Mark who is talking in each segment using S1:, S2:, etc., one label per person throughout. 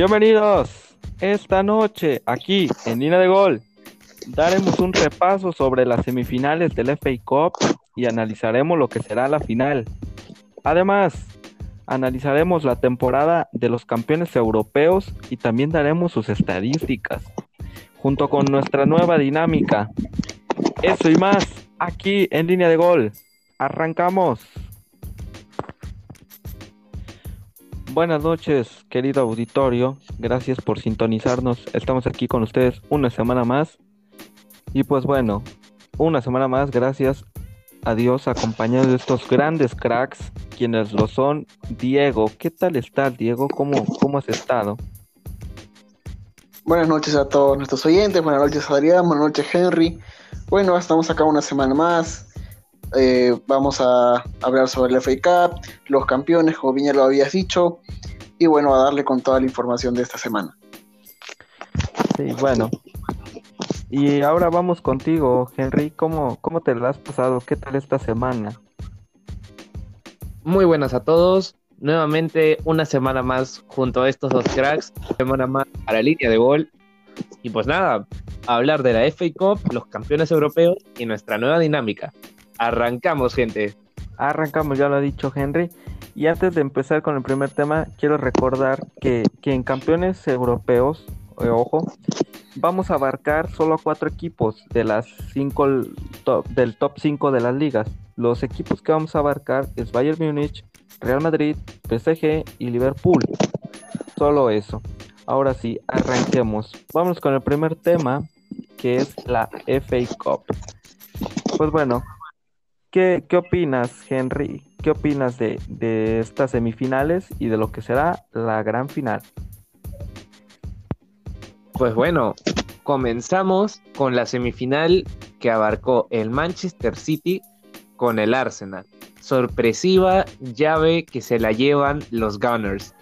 S1: Bienvenidos. Esta noche, aquí en Línea de Gol, daremos un repaso sobre las semifinales del FA Cup y analizaremos lo que será la final. Además, analizaremos la temporada de los campeones europeos y también daremos sus estadísticas, junto con nuestra nueva dinámica. Eso y más, aquí en Línea de Gol. Arrancamos. Buenas noches, querido auditorio. Gracias por sintonizarnos. Estamos aquí con ustedes una semana más. Y pues bueno, una semana más, gracias a Dios, acompañado de estos grandes cracks, quienes lo son. Diego, ¿qué tal estás, Diego? ¿Cómo, cómo has estado?
S2: Buenas noches a todos nuestros oyentes, buenas noches Adrián, buenas noches Henry. Bueno, estamos acá una semana más. Eh, vamos a hablar sobre el FA Cup, los campeones, como bien ya lo habías dicho, y bueno, a darle con toda la información de esta semana.
S1: Sí, bueno. Y ahora vamos contigo, Henry. ¿Cómo, cómo te lo has pasado? ¿Qué tal esta semana?
S3: Muy buenas a todos. Nuevamente una semana más junto a estos dos cracks. Semana más a la línea de gol. Y pues nada, a hablar de la FA Cup, los campeones europeos y nuestra nueva dinámica. Arrancamos, gente.
S1: Arrancamos, ya lo ha dicho Henry. Y antes de empezar con el primer tema, quiero recordar que, en campeones europeos, eh, ojo, vamos a abarcar solo a cuatro equipos de las cinco del top 5 de las ligas. Los equipos que vamos a abarcar es Bayern Múnich, Real Madrid, PSG y Liverpool. Solo eso. Ahora sí, arranquemos. Vamos con el primer tema, que es la FA Cup. Pues bueno, ¿Qué, opinas, Henry? ¿Qué opinas de, estas semifinales y de lo que será la gran final?
S3: Pues bueno, comenzamos con la semifinal que abarcó el Manchester City con el Arsenal. Sorpresiva llave que se la llevan los Gunners.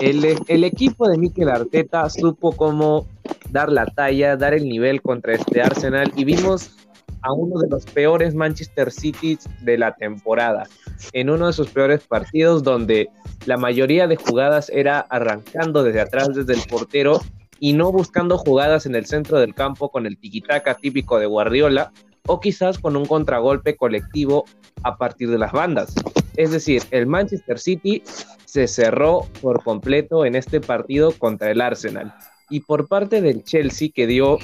S3: El, el, equipo de Mikel Arteta supo cómo dar la talla, dar el nivel contra este Arsenal y vimos a uno de los peores Manchester City de la temporada, en uno de sus peores partidos donde la mayoría de jugadas era arrancando desde atrás, desde el portero y no buscando jugadas en el centro del campo con el tiquitaca típico de Guardiola o quizás con un contragolpe colectivo a partir de las bandas. Es decir, el Manchester City se cerró por completo en este partido contra el Arsenal. Y por parte del Chelsea, que dio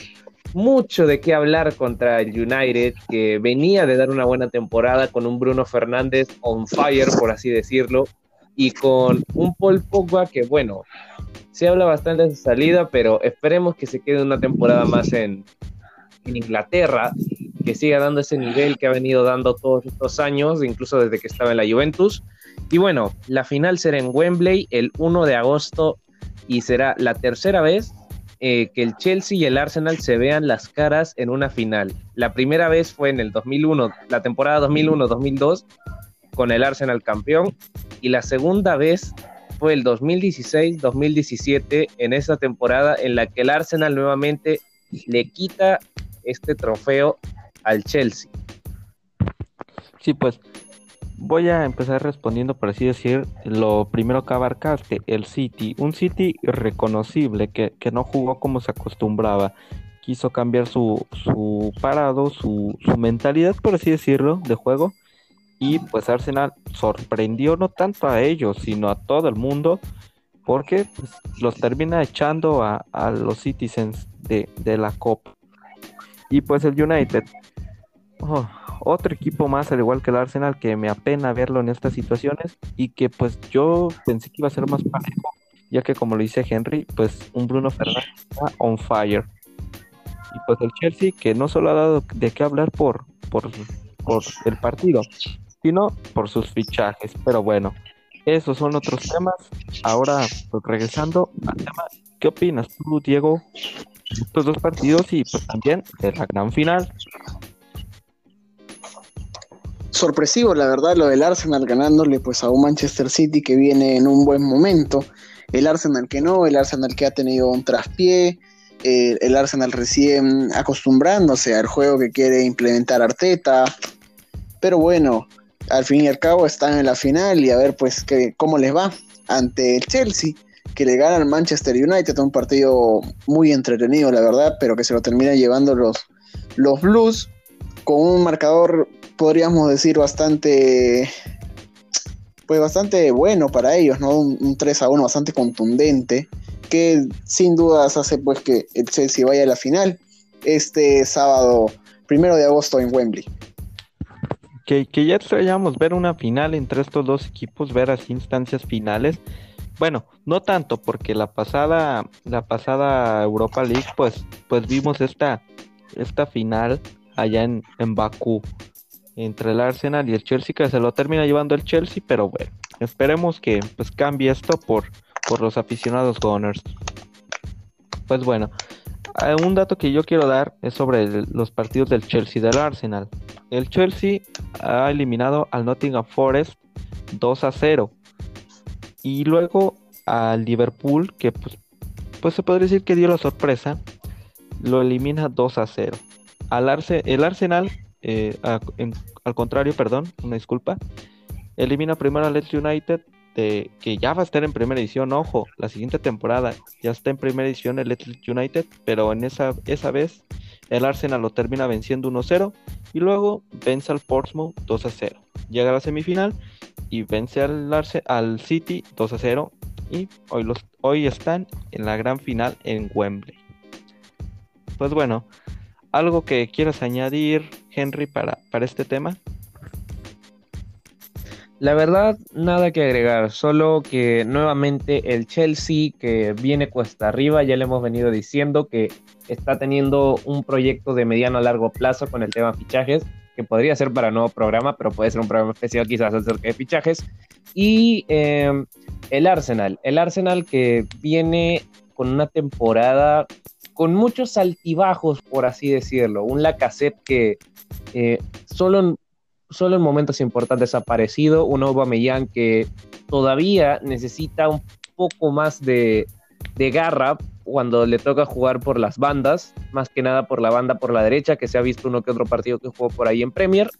S3: mucho de qué hablar contra el United, que venía de dar una buena temporada con un Bruno Fernández on fire, por así decirlo, y con un Paul Pogba que, bueno, se habla bastante de su salida, pero esperemos que se quede una temporada más en, en Inglaterra, que siga dando ese nivel que ha venido dando todos estos años, incluso desde que estaba en la Juventus. Y bueno, la final será en Wembley el 1 de agosto y será la tercera vez eh, que el Chelsea y el Arsenal se vean las caras en una final. La primera vez fue en el 2001, la temporada 2001-2002, con el Arsenal campeón, y la segunda vez fue el 2016-2017, en esa temporada en la que el Arsenal nuevamente le quita este trofeo al Chelsea.
S1: Sí, pues Voy a empezar respondiendo, por así decir, lo primero que abarcaste, el City. Un City reconocible que, no jugó como se acostumbraba. Quiso cambiar su, su parado, su, su mentalidad, por así decirlo, de juego. Y pues Arsenal sorprendió no tanto a ellos, sino a todo el mundo, porque pues, los termina echando a, los Citizens de, de la Copa. Y pues el United. Oh, otro equipo más, al igual que el Arsenal, que me apena verlo en estas situaciones y que pues yo pensé que iba a ser más parejo, ya que como lo dice Henry, pues un Bruno Fernández está on fire. Y pues el Chelsea, que no solo ha dado de qué hablar por, por, por el partido, sino por sus fichajes. Pero bueno, esos son otros temas. Ahora, pues regresando al tema, ¿qué opinas tú, Diego? Estos dos partidos y pues también de la gran final
S2: sorpresivo, la verdad, lo del Arsenal ganándole pues a un Manchester City que viene en un buen momento. El Arsenal que no, el Arsenal que ha tenido un traspié, eh, el Arsenal recién acostumbrándose al juego que quiere implementar Arteta. Pero bueno, al fin y al cabo están en la final y a ver pues que, cómo les va ante el Chelsea, que le gana al Manchester United, un partido muy entretenido, la verdad, pero que se lo terminan llevando los, los Blues con un marcador, podríamos decir, bastante pues bastante bueno para ellos, ¿no? Un, 3 a 1 bastante contundente, que sin dudas hace pues que el Chelsea vaya a la final este sábado primero de agosto en Wembley.
S1: Que, que ya extrañamos ver una final entre estos dos equipos, ver así instancias finales. Bueno, no tanto, porque la pasada, la pasada Europa League, pues, pues vimos esta, esta final allá en, en Bakú entre el Arsenal y el Chelsea, que se lo termina llevando el Chelsea, pero bueno, esperemos que pues cambie esto por, por los aficionados Gunners. Pues bueno, eh, un dato que yo quiero dar es sobre los partidos del Chelsea y del Arsenal. El Chelsea ha eliminado al Nottingham Forest 2 a 0. Y luego al Liverpool, que pues, pues se podría decir que dio la sorpresa, lo elimina 2 a 0. Al el Arsenal eh, al contrario, perdón, una disculpa, elimina primero a Leeds United, que ya va a estar en primera edición, ojo, la siguiente temporada ya está en primera edición el Leeds United, pero en esa, esa vez el Arsenal lo termina venciendo 1-0 y luego vence al Portsmouth 2-0. Llega a la semifinal y vence al, al City 2-0 y hoy, los, hoy están en la gran final en Wembley. Pues bueno, ¿Algo que quieras añadir, Henry, para, para este tema?
S3: La verdad, nada que agregar, solo que nuevamente el Chelsea que viene cuesta arriba, ya le hemos venido diciendo que está teniendo un proyecto de mediano a largo plazo con el tema fichajes, que podría ser para nuevo programa, pero puede ser un programa especial quizás acerca de fichajes. Y em, el Arsenal, el Arsenal que viene con una temporada con muchos altibajos, por así decirlo. Un Lacazette que eh, solo, en, solo en momentos importantes ha aparecido, un Aubameyang que todavía necesita un poco más de, de garra cuando le toca jugar por las bandas, más que nada por la banda por la derecha, que se ha visto uno que otro partido que jugó por ahí en Premier.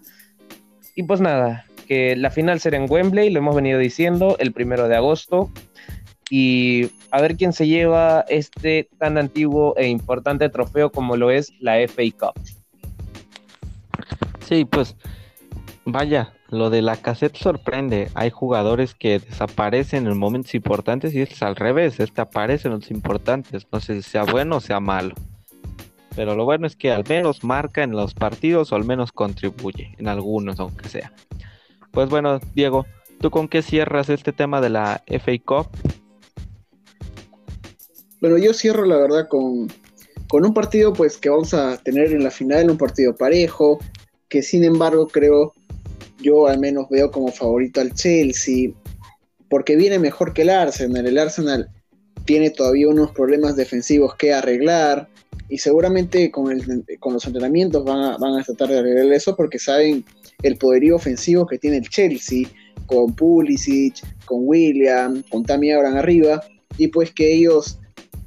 S3: Y pues nada, que la final será en Wembley, lo hemos venido diciendo, el primero de agosto y a ver quién se lleva este tan antiguo e importante trofeo como lo es la FA Cup.
S1: Sí, pues vaya, lo de la cassette sorprende. Hay jugadores que desaparecen en momentos importantes y es al revés, este aparece en los importantes. No sé si sea bueno o sea malo. Pero lo bueno es que al menos marca en los partidos o al menos contribuye en algunos, aunque sea. Pues bueno, Diego, ¿tú con qué cierras este tema de la FA Cup?
S2: Bueno, yo cierro la verdad con, un partido pues que vamos a tener en la final, un partido parejo, que sin embargo creo, yo al menos veo como favorito al Chelsea, porque viene mejor que el Arsenal. El Arsenal tiene todavía unos problemas defensivos que arreglar y seguramente con, el, con los entrenamientos van a, van a tratar de arreglar eso porque saben el poderío ofensivo que tiene el Chelsea con Pulisic, con William, con Tammy Abraham arriba y pues que ellos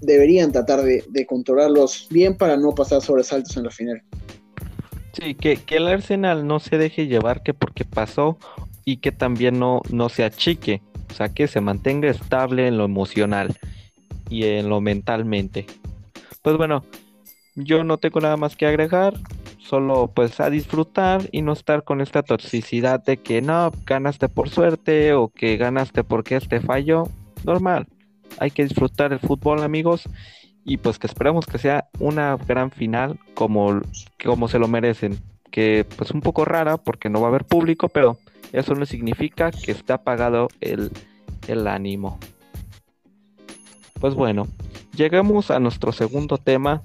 S2: deberían tratar de, controlarlos bien para no pasar sobresaltos en la final.
S1: Sí, que, el Arsenal no se deje llevar que porque pasó y que también no, no se achique, o sea, que se mantenga estable en lo emocional y en lo mentalmente. Pues bueno, yo no tengo nada más que agregar, solo pues a disfrutar y no estar con esta toxicidad de que no, ganaste por suerte o que ganaste porque este falló, normal hay que disfrutar el fútbol, amigos. Y pues que esperemos que sea una gran final como, como se lo merecen. Que pues un poco rara porque no va a haber público, pero eso no significa que está apagado el, el ánimo. Pues bueno, llegamos a nuestro segundo tema,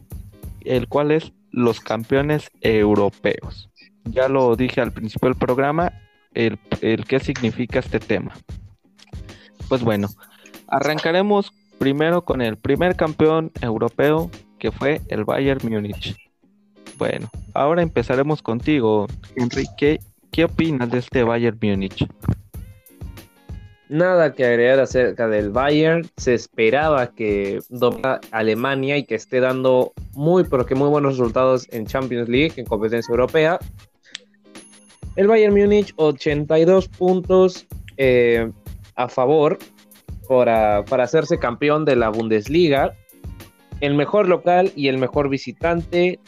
S1: el cual es los campeones europeos. Ya lo dije al principio del programa, el, el qué significa este tema. Pues bueno, Arrancaremos primero con el primer campeón europeo que fue el Bayern Múnich. Bueno, ahora empezaremos contigo, Enrique. ¿Qué opinas de este Bayern Múnich?
S3: Nada que agregar acerca del Bayern. Se esperaba que domina Alemania y que esté dando muy, pero que muy buenos resultados en Champions League, en competencia europea. El Bayern Múnich, 82 puntos eh, a favor para, para hacerse campeón de la Bundesliga. El mejor local y el mejor visitante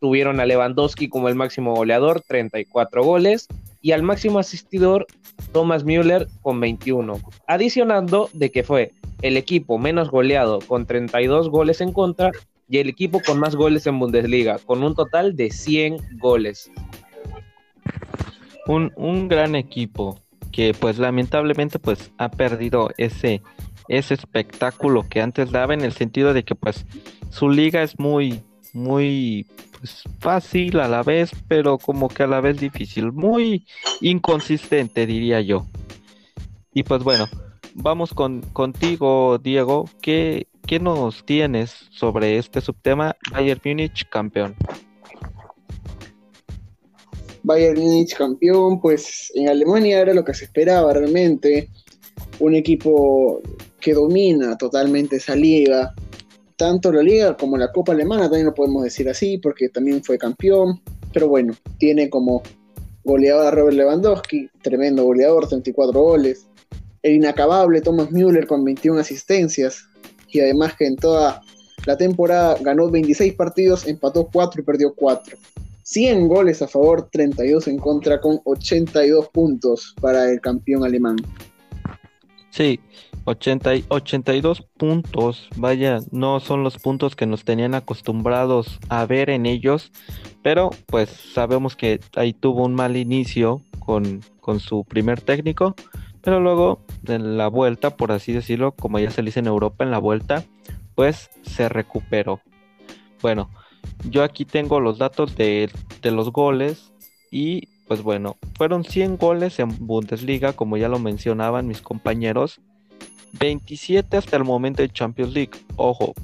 S3: tuvieron a Lewandowski como el máximo goleador, 34 goles, y al máximo asistidor, Thomas Müller, con 21. Adicionando de que fue el equipo menos goleado con 32 goles en contra y el equipo con más goles en Bundesliga, con un total de 100 goles.
S1: Un, un gran equipo que pues lamentablemente pues ha perdido ese, ese espectáculo que antes daba en el sentido de que pues su liga es muy, muy pues, fácil a la vez, pero como que a la vez difícil, muy inconsistente diría yo. Y pues bueno, vamos con contigo, Diego. ¿Qué, ¿Qué nos tienes sobre este subtema Bayern Munich campeón?
S2: Bayern Munich campeón, pues en Alemania era lo que se esperaba realmente. Un equipo que domina totalmente esa liga, tanto la liga como la Copa Alemana, también lo podemos decir así, porque también fue campeón. Pero bueno, tiene como goleador a Robert Lewandowski, tremendo goleador, 34 goles. El inacabable Thomas Müller con 21 asistencias. Y además que en toda la temporada ganó 26 partidos, empató 4 y perdió 4. 100 goles a favor, 32 en contra, con 82 puntos para el campeón alemán.
S1: Sí, 80 82 puntos, vaya, no son los puntos que nos tenían acostumbrados a ver en ellos, pero pues sabemos que ahí tuvo un mal inicio con, con su primer técnico, pero luego en la vuelta, por así decirlo, como ya se dice en Europa, en la vuelta, pues se recuperó. Bueno, yo aquí tengo los datos de, de los goles y pues bueno, fueron 100 goles en Bundesliga, como ya lo mencionaban mis compañeros. 27 hasta el momento de Champions League. Ojo,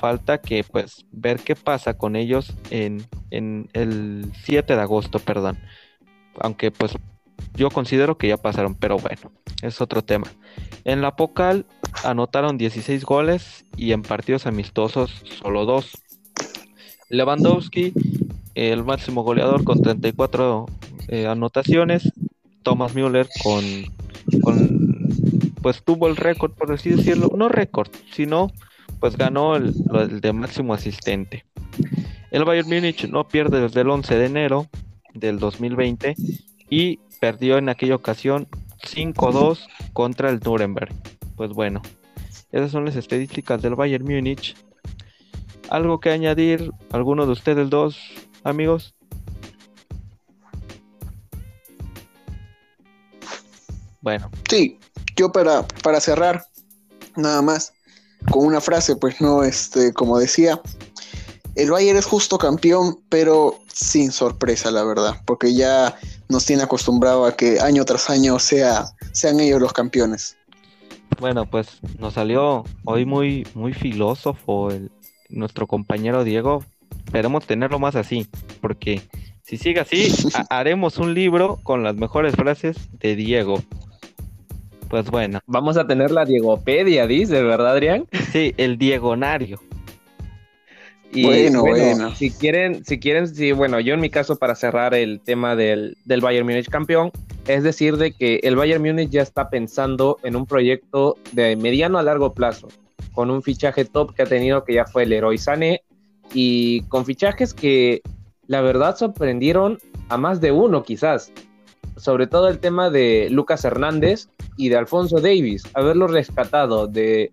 S1: falta que pues ver qué pasa con ellos en, en, el 7 de agosto, perdón. Aunque pues yo considero que ya pasaron, pero bueno, es otro tema. En la Pocal anotaron 16 goles y en partidos amistosos solo 2. Lewandowski, el máximo goleador con 34 eh, anotaciones. Thomas Müller con, pues tuvo el récord, por así decirlo, no récord, sino pues ganó el, el, de máximo asistente. El Bayern Múnich no pierde desde el 11 de enero del 2020 y perdió en aquella ocasión 5-2 contra el Nuremberg. Pues bueno, esas son las estadísticas del Bayern Múnich. ¿Algo que añadir? ¿Alguno de ustedes dos, amigos? Bueno.
S2: Sí, yo para, para cerrar, nada más, con una frase, pues no, este, como decía, el Bayern es justo campeón, pero sin sorpresa, la verdad, porque ya nos tiene acostumbrado a que año tras año sea, sean ellos los campeones.
S1: Bueno, pues nos salió hoy muy, muy filósofo el, nuestro compañero Diego. Esperemos tenerlo más así, porque si sigue así, haremos un libro con las mejores frases de Diego. Pues bueno.
S3: Vamos a tener la Diegopedia, dice, ¿verdad, Adrián?
S1: Sí, el Diegonario.
S3: Y bueno, bueno, Si quieren, si quieren, sí, bueno, yo en mi caso para cerrar el tema del, del Bayern Múnich campeón, es decir, de que el Bayern Múnich ya está pensando en un proyecto de mediano a largo plazo, con un fichaje top que ha tenido que ya fue el Héroe Sané, y con fichajes que la verdad sorprendieron a más de uno quizás, sobre todo el tema de Lucas Hernández y de Alfonso Davis, haberlo rescatado de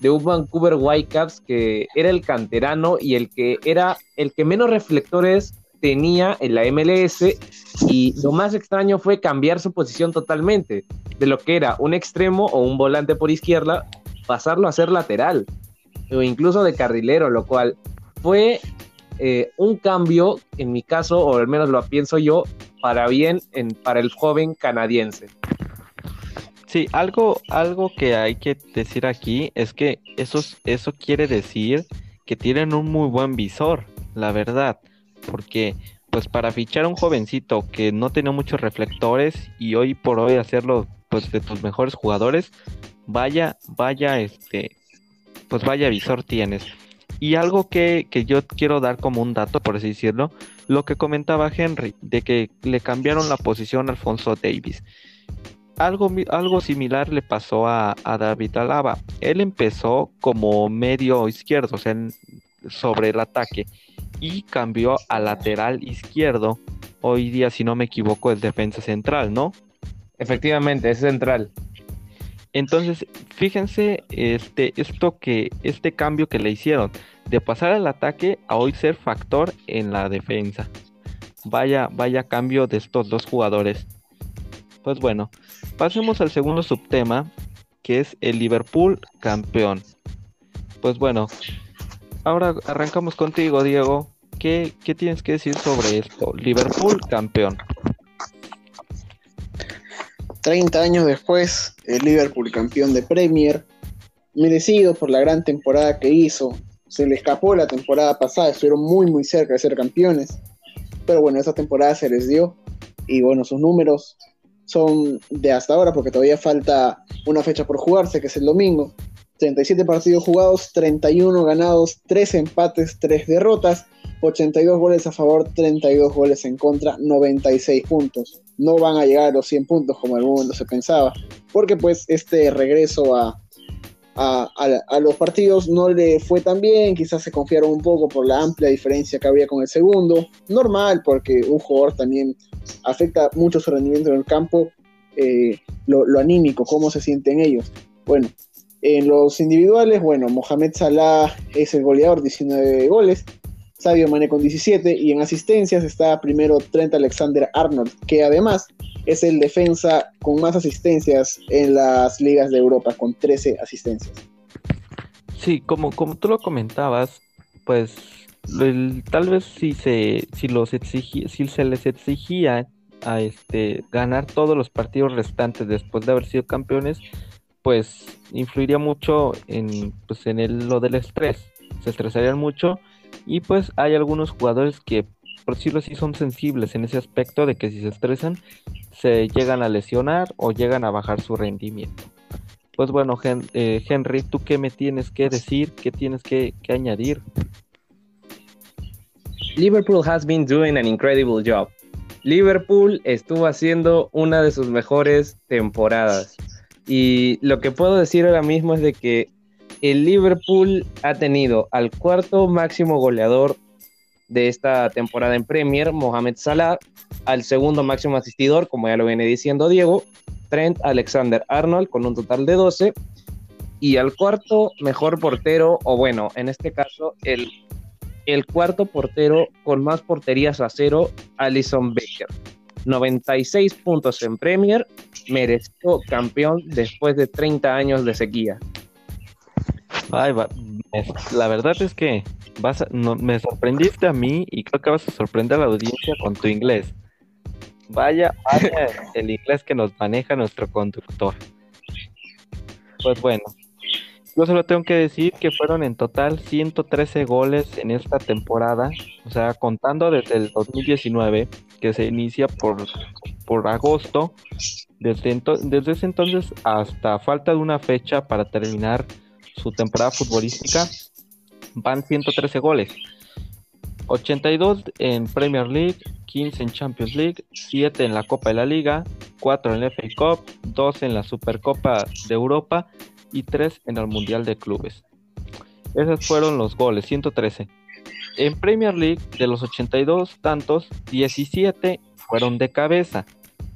S3: de un Vancouver Whitecaps que era el canterano y el que era el que menos reflectores tenía en la MLS y lo más extraño fue cambiar su posición totalmente de lo que era un extremo o un volante por izquierda pasarlo a ser lateral o incluso de carrilero lo cual fue eh, un cambio en mi caso o al menos lo pienso yo para bien en, para el joven canadiense.
S1: Sí, algo, algo que hay que decir aquí es que eso, eso quiere decir que tienen un muy buen visor, la verdad, porque pues para fichar a un jovencito que no tiene muchos reflectores y hoy por hoy hacerlo pues de tus mejores jugadores, vaya, vaya, este, pues vaya visor tienes. Y algo que, que, yo quiero dar como un dato, por así decirlo, lo que comentaba Henry, de que le cambiaron la posición a Alfonso Davis algo, algo similar le pasó a, David Alaba. Él empezó como medio izquierdo, o sea, sobre el ataque, y cambió a lateral izquierdo. Hoy día, si no me equivoco, es defensa central, ¿no?
S3: Efectivamente, es central.
S1: Entonces, fíjense este, esto que, este cambio que le hicieron de pasar al ataque a hoy ser factor en la defensa. Vaya, vaya cambio de estos dos jugadores. Pues bueno, pasemos al segundo subtema, que es el Liverpool campeón. Pues bueno, ahora arrancamos contigo, Diego. ¿Qué, qué tienes que decir sobre esto? Liverpool campeón.
S2: 30 años después, el Liverpool campeón de Premier, merecido por la gran temporada que hizo. Se le escapó la temporada pasada, estuvieron muy muy cerca de ser campeones. Pero bueno, esa temporada se les dio. Y bueno, sus números son de hasta ahora, porque todavía falta una fecha por jugarse, que es el domingo. 37 partidos jugados, 31 ganados, 3 empates, 3 derrotas, 82 goles a favor, 32 goles en contra, 96 puntos. No van a llegar a los 100 puntos como el mundo se pensaba, porque pues este regreso a, a, los partidos no le fue tan bien, quizás se confiaron un poco por la amplia diferencia que había con el segundo. Normal, porque un jugador también afecta mucho su rendimiento en el campo, eh, lo, lo, anímico, cómo se sienten ellos. Bueno, en los individuales, bueno, Mohamed Salah es el goleador, 19 goles. Sadio Mane con 17 y en asistencias está primero Trent Alexander Arnold, que además es el defensa con más asistencias en las ligas de Europa, con 13 asistencias.
S1: Sí, como, como tú lo comentabas, pues tal vez si se, si los si se les exigía a este ganar todos los partidos restantes después de haber sido campeones, pues influiría mucho en, pues, en el, lo del estrés. Se estresarían mucho y pues hay algunos jugadores que por decirlo así son sensibles en ese aspecto de que si se estresan se llegan a lesionar o llegan a bajar su rendimiento. Pues bueno, eh, Henry, ¿tú qué me tienes que decir? ¿Qué tienes que, que añadir?
S3: Liverpool has been doing an incredible job. Liverpool estuvo haciendo una de sus mejores temporadas. Y lo que puedo decir ahora mismo es de que el Liverpool ha tenido al cuarto máximo goleador de esta temporada en Premier, Mohamed Salah, al segundo máximo asistidor, como ya lo viene diciendo Diego, Trent Alexander Arnold con un total de 12, y al cuarto mejor portero, o bueno, en este caso, el, el cuarto portero con más porterías a cero, Alison Becker. 96 puntos en Premier, mereció campeón después de 30 años de sequía.
S1: Ay, la verdad es que vas me sorprendiste a mí y creo que vas a sorprender a la audiencia con tu inglés. Vaya, vaya el inglés que nos maneja nuestro conductor. Pues bueno, yo solo tengo que decir que fueron en total 113 goles en esta temporada, o sea, contando desde el 2019, que se inicia por, por agosto, desde, desde ese entonces hasta falta de una fecha para terminar su temporada futbolística, van 113 goles. 82 en Premier League, 15 en Champions League, 7 en la Copa de la Liga, 4 en la FA Cup, 2 en la Supercopa de Europa y 3 en el Mundial de Clubes. Esos fueron los goles, 113. En Premier League, de los 82 tantos, 17 fueron de cabeza.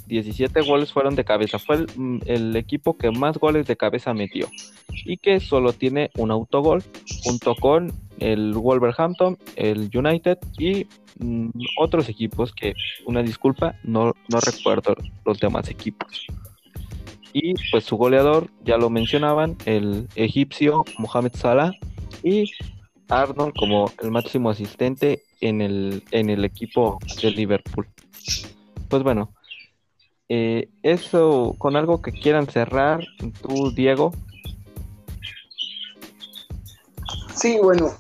S1: 17 goles fueron de cabeza. Fue el, mm, el, equipo que más goles de cabeza metió. Y que solo tiene un autogol junto con el Wolverhampton, el United y mm, otros equipos que, una disculpa, no, no recuerdo los demás equipos. Y pues su goleador, ya lo mencionaban, el egipcio Mohamed Salah y Arnold como el máximo asistente en el, en el equipo de Liverpool. Pues bueno, eh, eso con algo que quieran cerrar, tú Diego.
S2: Sí, bueno,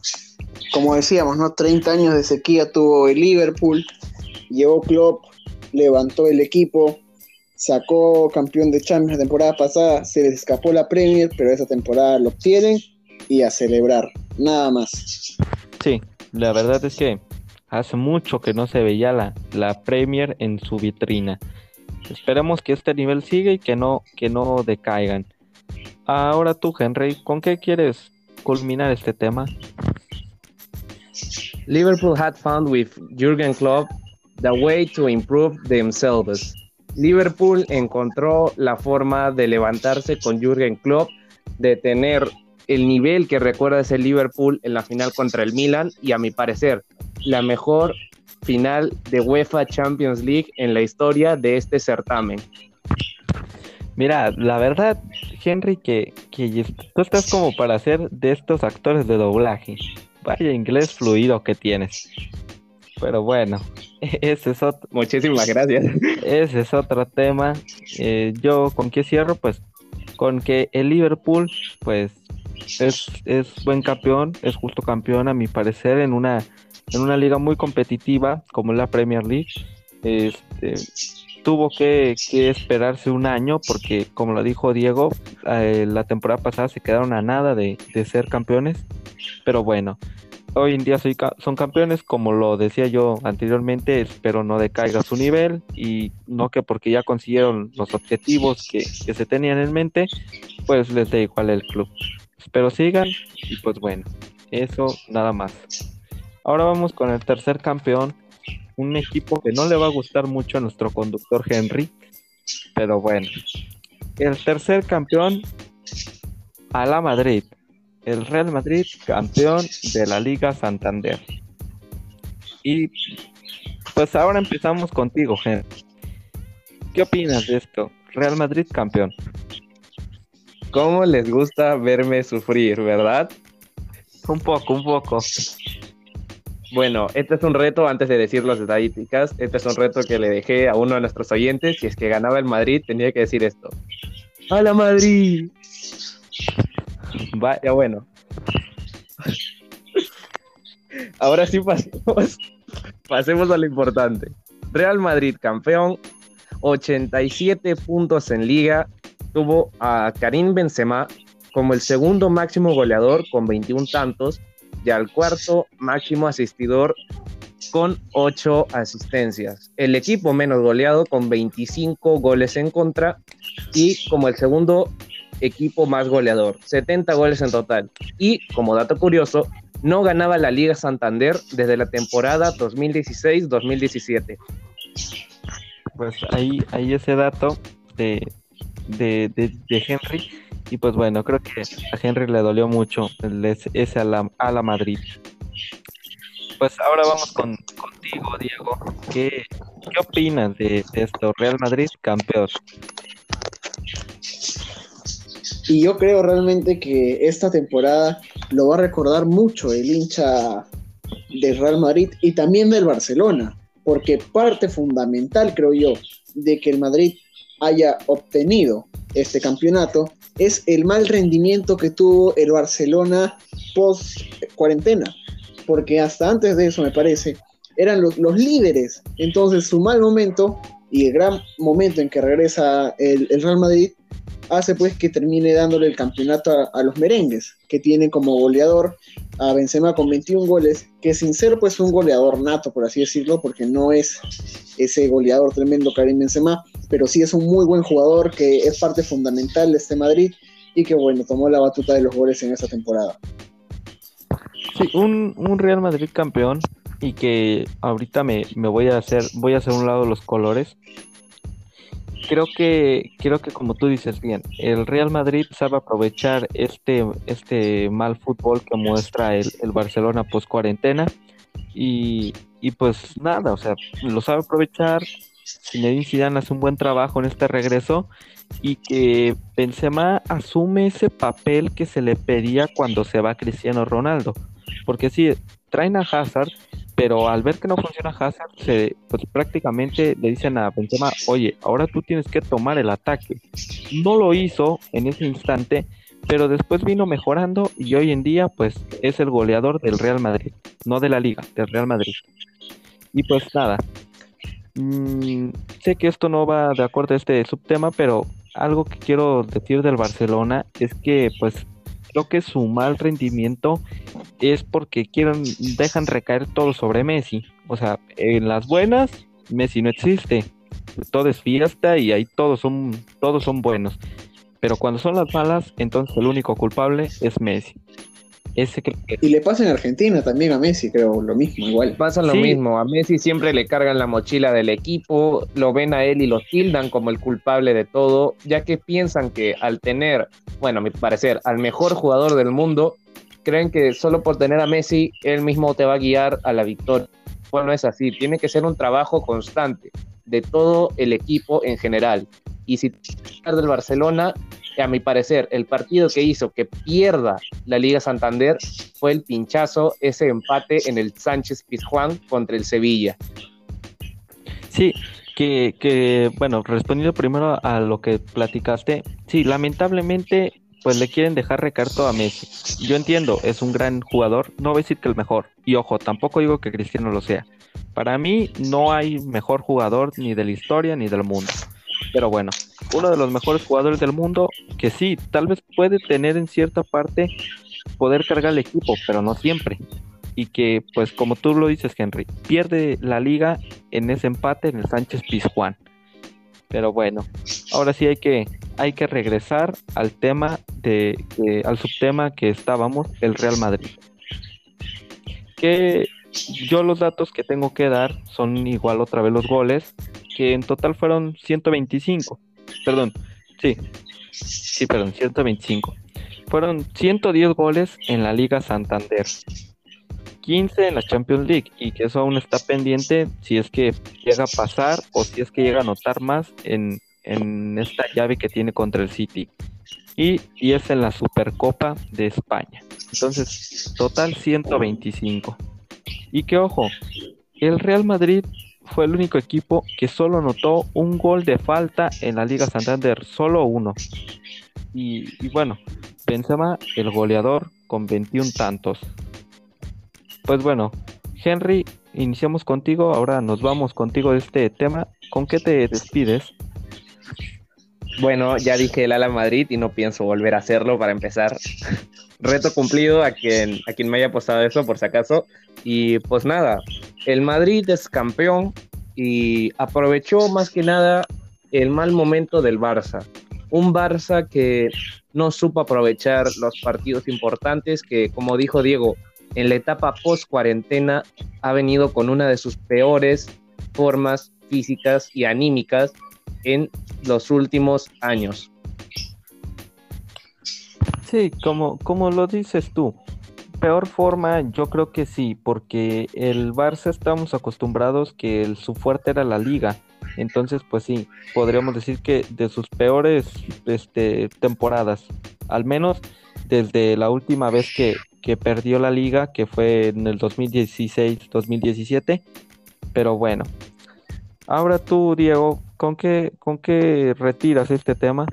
S2: como decíamos, ¿no? 30 años de sequía tuvo el Liverpool, llevó Klopp, levantó el equipo, sacó campeón de Champions la temporada pasada, se les escapó la Premier, pero esa temporada lo obtienen y a celebrar, nada más.
S1: Sí, la verdad es que hace mucho que no se veía la, la Premier en su vitrina. Esperemos que este nivel siga y que no, que no decaigan. Ahora tú, Henry, ¿con qué quieres culminar este tema?
S3: Liverpool had found with Jurgen Klopp the way to improve themselves. Liverpool encontró la forma de levantarse con Jurgen Klopp, de tener el nivel que recuerda ese Liverpool en la final contra el Milan y a mi parecer la mejor final de UEFA Champions League en la historia de este certamen.
S1: Mira, la verdad, Henry, que, que tú estás como para ser de estos actores de doblaje. Vaya inglés fluido que tienes. Pero bueno, ese es otro.
S3: Muchísimas gracias.
S1: Ese es otro tema. Eh, yo con qué cierro, pues con que el Liverpool, pues es, es buen campeón, es justo campeón a mi parecer en una en una liga muy competitiva como la Premier League. Este, tuvo que, esperarse un año porque, como lo dijo Diego, eh, la temporada pasada se quedaron a nada de, ser campeones. Pero bueno, hoy en día son campeones, como lo decía yo anteriormente, espero no decaiga su nivel y no que porque ya consiguieron los objetivos que, que se tenían en mente, pues les dé igual el club. Espero sigan y pues bueno, eso nada más. Ahora vamos con el tercer campeón, un equipo que no le va a gustar mucho a nuestro conductor Henry, pero bueno. El tercer campeón, a la Madrid. El Real Madrid, campeón de la Liga Santander. Y pues ahora empezamos contigo, Henry. ¿Qué opinas de esto? Real Madrid campeón.
S3: ¿Cómo les gusta verme sufrir, verdad?
S1: Un poco, un poco.
S3: Bueno, este es un reto, antes de decir las estadísticas, este es un reto que le dejé a uno de nuestros oyentes, si es que ganaba el Madrid, tenía que decir esto. ¡A la Madrid! Vaya, bueno. Ahora sí pasemos, pasemos a lo importante. Real Madrid campeón, 87 puntos en liga, tuvo a Karim Benzema como el segundo máximo goleador con 21 tantos y al cuarto máximo asistidor con 8 asistencias. El equipo menos goleado con 25 goles en contra y como el segundo equipo más goleador, 70 goles en total. Y como dato curioso, no ganaba la Liga Santander desde la temporada 2016-2017.
S1: Pues ahí, ahí ese dato de, de, de Henry y pues bueno, creo que a Henry le dolió mucho ese a la, a la Madrid. Pues ahora vamos con, contigo, Diego. ¿Qué, ¿Qué opinas de, esto? Real Madrid campeón.
S2: Y yo creo realmente que esta temporada lo va a recordar mucho el hincha del Real Madrid y también del Barcelona, porque parte fundamental, creo yo, de que el Madrid haya obtenido este campeonato es el mal rendimiento que tuvo el Barcelona post cuarentena, porque hasta antes de eso me parece, eran los, líderes, entonces su mal momento y el gran momento en que regresa el, Real Madrid hace pues que termine dándole el campeonato a, los merengues, que tienen como goleador a Benzema con 21 goles, que sin ser pues un goleador nato, por así decirlo, porque no es ese goleador tremendo Karim Benzema, pero sí es un muy buen jugador que es parte fundamental de este Madrid y que bueno, tomó la batuta de los goles en esta temporada.
S1: Sí, un, Real Madrid campeón y que ahorita me, voy a hacer, voy a hacer un lado los colores. Creo que, creo que como tú dices bien, el Real Madrid sabe aprovechar este, este mal fútbol que muestra el, el Barcelona post cuarentena y, y pues nada, o sea, lo sabe aprovechar, Zinedine Zidane hace un buen trabajo en este regreso y que Benzema asume ese papel que se le pedía cuando se va Cristiano Ronaldo. Porque sí, traen a Hazard, pero al ver que no funciona Hazard, se, pues prácticamente le dicen a Benzema, oye, ahora tú tienes que tomar el ataque. No lo hizo en ese instante, pero después vino mejorando y hoy en día pues es el goleador del Real Madrid, no de la liga, del Real Madrid. Y pues nada, Mm, sé que esto no va de acuerdo a este subtema, pero algo que quiero decir del Barcelona es que pues creo que su mal rendimiento es porque quieren, dejan recaer todo sobre Messi. O sea, en las buenas, Messi no existe. todo es fiesta y ahí todos son, todos son buenos. Pero cuando son las malas, entonces el único culpable es Messi. Ese que...
S2: Y le pasa en Argentina también a Messi, creo, lo mismo, igual.
S3: Pasa lo
S1: Sí.
S3: mismo, a Messi siempre le cargan la mochila del equipo, lo ven a él y lo tildan como el culpable de todo, ya que piensan que al tener, bueno, a mi parecer, al mejor jugador del mundo, creen que solo por tener a Messi, él mismo te va a guiar a la victoria. Bueno, es así, tiene que ser un trabajo constante de todo el equipo en general. Y si del Barcelona, a mi parecer, el partido que hizo que pierda la Liga Santander fue el pinchazo, ese empate en el Sánchez Pizjuán contra el Sevilla.
S1: Sí, que, que, bueno, respondiendo primero a lo que platicaste, sí, lamentablemente, pues le quieren dejar recaer todo a Messi. Yo entiendo, es un gran jugador, no voy a decir que el mejor, y ojo, tampoco digo que Cristiano lo sea. Para mí no hay mejor jugador ni de la historia ni del mundo. Pero bueno, uno de los mejores jugadores del mundo, que sí, tal vez puede tener en cierta parte poder cargar el equipo, pero no siempre. Y que, pues como tú lo dices, Henry, pierde la liga en ese empate en el Sánchez Pizjuán. Pero bueno, ahora sí hay que, hay que regresar al tema de, al subtema que estábamos, el Real Madrid. Que yo los datos que tengo que dar son igual otra vez los goles, que en total fueron 125. Perdón, sí, sí, perdón, 125. Fueron 110 goles en la Liga Santander. 15 en la Champions League y que eso aún está pendiente si es que llega a pasar o si es que llega a anotar más en, en esta llave que tiene contra el City. Y 10 en la Supercopa de España. Entonces, total 125. Y que ojo, el Real Madrid fue el único equipo que solo anotó un gol de falta en la Liga Santander, solo uno. Y, bueno, Benzema el goleador con 21 tantos. Pues bueno, Henry, iniciamos contigo, ahora nos vamos contigo de este tema. ¿Con qué te despides?
S3: Bueno, ya dije el Ala Madrid y no pienso volver a hacerlo para empezar. Reto cumplido a quien, a quien me haya apostado eso, por si acaso. Y pues nada, el Madrid es campeón y aprovechó más que nada el mal momento del Barça. Un Barça que no supo aprovechar los partidos importantes que, como dijo Diego, en la etapa post cuarentena ha venido con una de sus peores formas físicas y anímicas en los últimos años.
S1: Sí, como, como lo dices tú, peor forma yo creo que sí, porque el Barça estamos acostumbrados que su fuerte era la liga. Entonces, pues sí, podríamos decir que de sus peores este, temporadas, al menos desde la última vez que, que perdió la liga, que fue en el 2016-2017. Pero bueno, ahora tú, Diego, ¿con qué, con qué retiras este tema?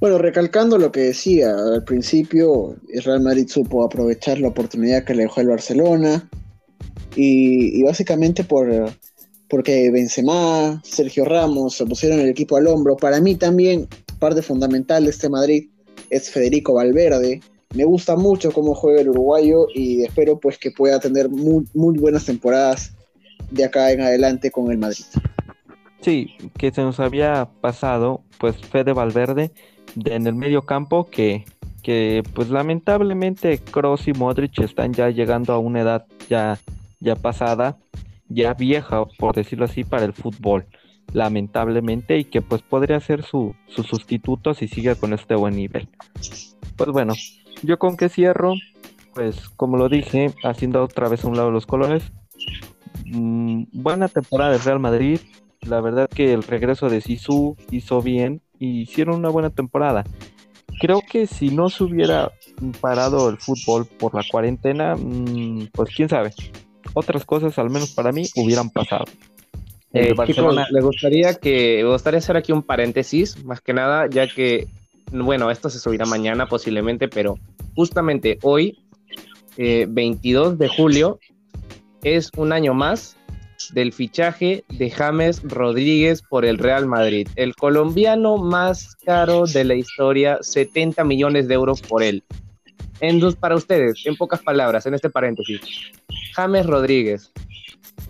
S2: Bueno, recalcando lo que decía al principio, Real Madrid supo aprovechar la oportunidad que le dejó el Barcelona y, y básicamente por porque Benzema, Sergio Ramos se pusieron el equipo al hombro. Para mí también parte fundamental de este Madrid es Federico Valverde. Me gusta mucho cómo juega el uruguayo y espero pues que pueda tener muy, muy buenas temporadas de acá en adelante con el Madrid.
S1: Sí, que se nos había pasado, pues Fede Valverde de- en el medio campo que, que pues lamentablemente Kroos y Modric están ya llegando a una edad ya, ya pasada, ya vieja, por decirlo así, para el fútbol, lamentablemente, y que pues podría ser su, su sustituto si sigue con este buen nivel. Pues bueno, yo con que cierro, pues como lo dije, haciendo otra vez a un lado los colores, mm, buena temporada del Real Madrid, la verdad que el regreso de Sisu hizo bien y hicieron una buena temporada. Creo que si no se hubiera parado el fútbol por la cuarentena, mm, pues quién sabe. Otras cosas, al menos para mí, hubieran pasado.
S3: Eh,
S1: Barcelona-
S3: chicos, le gustaría que me gustaría hacer aquí un paréntesis, más que nada, ya que bueno, esto se subirá mañana posiblemente, pero justamente hoy, eh, 22 de julio, es un año más del fichaje de James Rodríguez por el Real Madrid, el colombiano más caro de la historia, 70 millones de euros por él. En dos, para ustedes, en pocas palabras, en este paréntesis, James Rodríguez,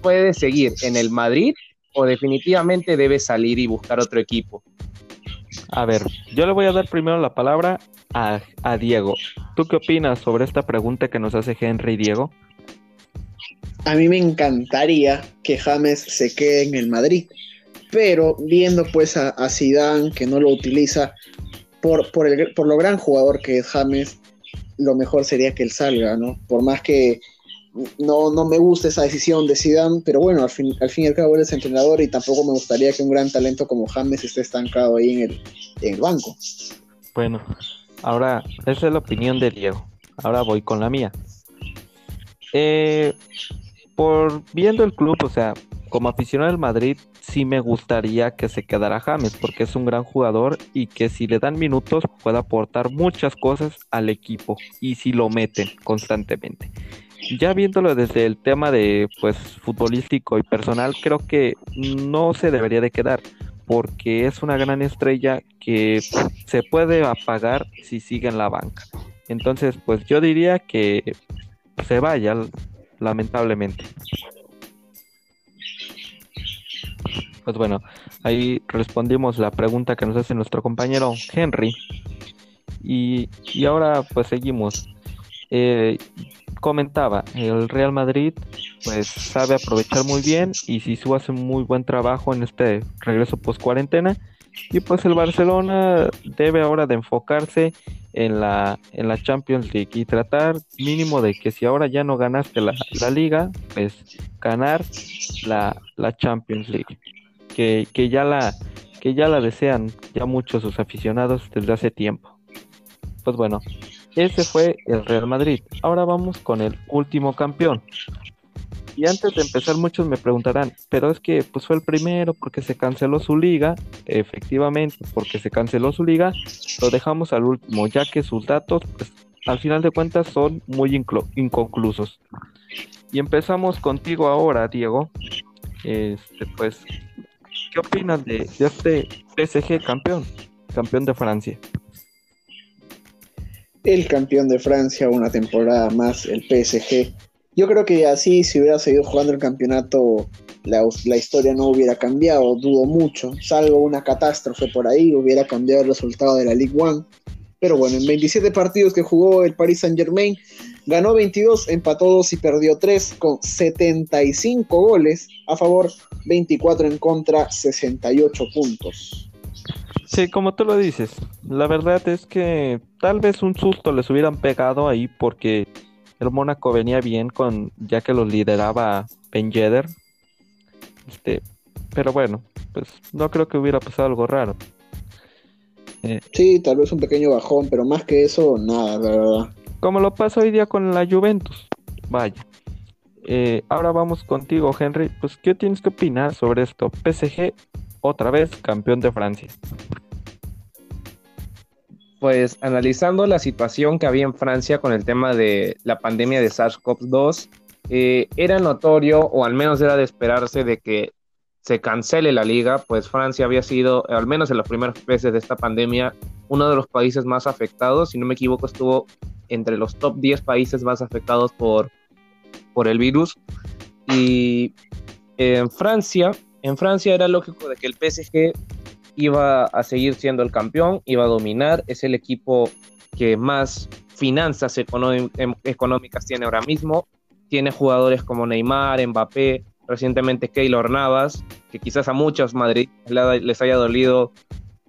S3: puede seguir en el Madrid o definitivamente debe salir y buscar otro equipo?
S1: A ver, yo le voy a dar primero la palabra a, a Diego. ¿Tú qué opinas sobre esta pregunta que nos hace Henry Diego?
S2: A mí me encantaría que James se quede en el Madrid, pero viendo pues a, a Zidane que no lo utiliza por, por, el, por lo gran jugador que es James, lo mejor sería que él salga, ¿no? Por más que no, no me gusta esa decisión de Zidane, pero bueno, al fin, al fin y al cabo él es entrenador y tampoco me gustaría que un gran talento como James esté estancado ahí en el, en el banco.
S1: Bueno, ahora esa es la opinión de Diego. Ahora voy con la mía. Eh, por viendo el club, o sea, como aficionado del Madrid, sí me gustaría que se quedara James, porque es un gran jugador y que si le dan minutos puede aportar muchas cosas al equipo y si lo meten constantemente. Ya viéndolo desde el tema de pues futbolístico y personal, creo que no se debería de quedar, porque es una gran estrella que se puede apagar si sigue en la banca. Entonces, pues yo diría que se vaya, lamentablemente. Pues bueno, ahí respondimos la pregunta que nos hace nuestro compañero Henry. Y, y ahora pues seguimos. Eh, comentaba, el Real Madrid pues sabe aprovechar muy bien y si hace muy buen trabajo en este regreso post cuarentena y pues el Barcelona debe ahora de enfocarse en la, en la Champions League y tratar mínimo de que si ahora ya no ganaste la, la liga, pues ganar la, la Champions League que, que, ya la, que ya la desean ya muchos sus aficionados desde hace tiempo. Pues bueno, ese fue el Real Madrid. Ahora vamos con el último campeón. Y antes de empezar muchos me preguntarán, pero es que pues fue el primero porque se canceló su liga, efectivamente, porque se canceló su liga, lo dejamos al último, ya que sus datos pues, al final de cuentas son muy inconclusos. Y empezamos contigo ahora, Diego. Este, pues, ¿qué opinas de, de este PSG campeón, campeón de Francia?
S2: el campeón de Francia una temporada más, el PSG. Yo creo que así, si hubiera seguido jugando el campeonato, la, historia no hubiera cambiado, dudo mucho, salvo una catástrofe por ahí, hubiera cambiado el resultado de la Ligue 1. Pero bueno, en 27 partidos que jugó el Paris Saint Germain, ganó 22, empató 2 y perdió 3 con 75 goles a favor, 24 en contra, 68 puntos.
S1: Sí, como tú lo dices, la verdad es que tal vez un susto les hubieran pegado ahí porque el Mónaco venía bien con ya que los lideraba Ben Yedder. Este, pero bueno, pues no creo que hubiera pasado algo raro.
S2: Eh, sí, tal vez un pequeño bajón, pero más que eso, nada, la verdad.
S1: Como lo pasa hoy día con la Juventus. Vaya. Eh, ahora vamos contigo, Henry. Pues, ¿qué tienes que opinar sobre esto? PSG otra vez campeón de Francia.
S3: Pues analizando la situación que había en Francia con el tema de la pandemia de SARS-CoV-2, eh, era notorio, o al menos era de esperarse, de que se cancele la liga, pues Francia había sido, al menos en los primeros meses de esta pandemia, uno de los países más afectados, si no me equivoco, estuvo entre los top 10 países más afectados por, por el virus. Y en Francia en Francia era lógico de que el PSG iba a seguir siendo el campeón, iba a dominar, es el equipo que más finanzas em, económicas tiene ahora mismo, tiene jugadores como Neymar, Mbappé, recientemente Keylor Navas, que quizás a muchos Madrid les haya dolido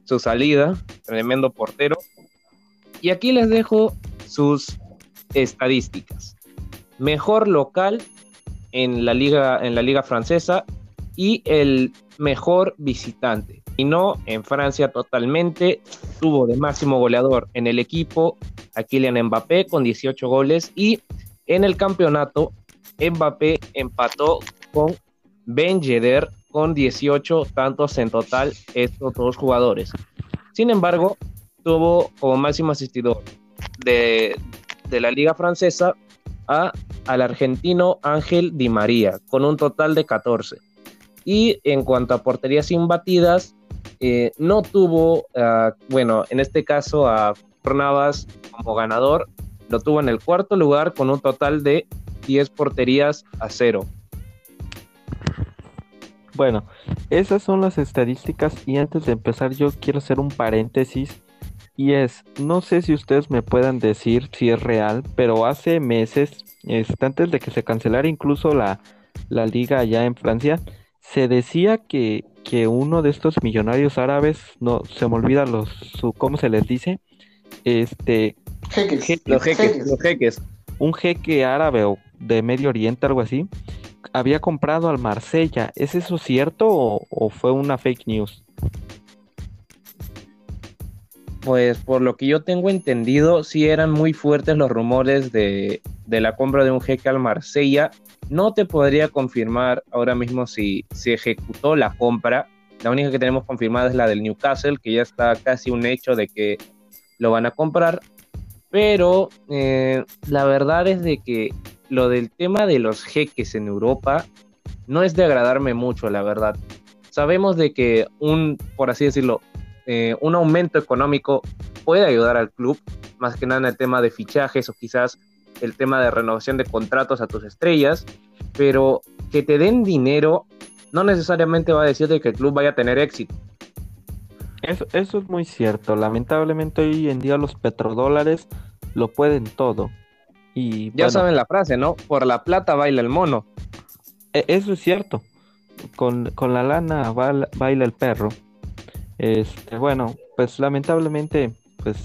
S3: su salida, tremendo portero. Y aquí les dejo sus estadísticas. Mejor local en la liga, en la liga francesa y el mejor visitante. En Francia totalmente, tuvo de máximo goleador en el equipo a Kylian Mbappé con 18 goles y en el campeonato Mbappé empató con Ben Yedder con 18 tantos en total estos dos jugadores. Sin embargo, tuvo como máximo asistidor de, de la liga francesa a, al argentino Ángel Di María con un total de 14. Y en cuanto a porterías imbatidas, eh, no tuvo, uh, bueno, en este caso a Navas como ganador, lo tuvo en el cuarto lugar con un total de 10 porterías a cero.
S1: Bueno, esas son las estadísticas y antes de empezar yo quiero hacer un paréntesis y es, no sé si ustedes me puedan decir si es real, pero hace meses, este, antes de que se cancelara incluso la, la liga allá en Francia, se decía que, que uno de estos millonarios árabes, no se me olvida los, su, ¿cómo se les dice? Este,
S2: Jeques.
S3: Los jeques, los jeques.
S1: un jeque árabe o de Medio Oriente, algo así, había comprado al Marsella. ¿Es eso cierto o, o fue una fake news?
S3: Pues por lo que yo tengo entendido, sí eran muy fuertes los rumores de, de la compra de un jeque al Marsella. No te podría confirmar ahora mismo si se ejecutó la compra. La única que tenemos confirmada es la del Newcastle, que ya está casi un hecho de que lo van a comprar. Pero eh, la verdad es de que lo del tema de los jeques en Europa no es de agradarme mucho, la verdad. Sabemos de que un, por así decirlo, eh, un aumento económico puede ayudar al club, más que nada en el tema de fichajes o quizás el tema de renovación de contratos a tus estrellas, pero que te den dinero no necesariamente va a decir de que el club vaya a tener éxito.
S1: Eso, eso es muy cierto. Lamentablemente hoy en día los petrodólares lo pueden todo. Y
S3: Ya
S1: bueno,
S3: saben la frase, ¿no? Por la plata baila el mono.
S1: e- eso es cierto. Con, con la lana baila, baila el perro. Este, bueno, pues lamentablemente, pues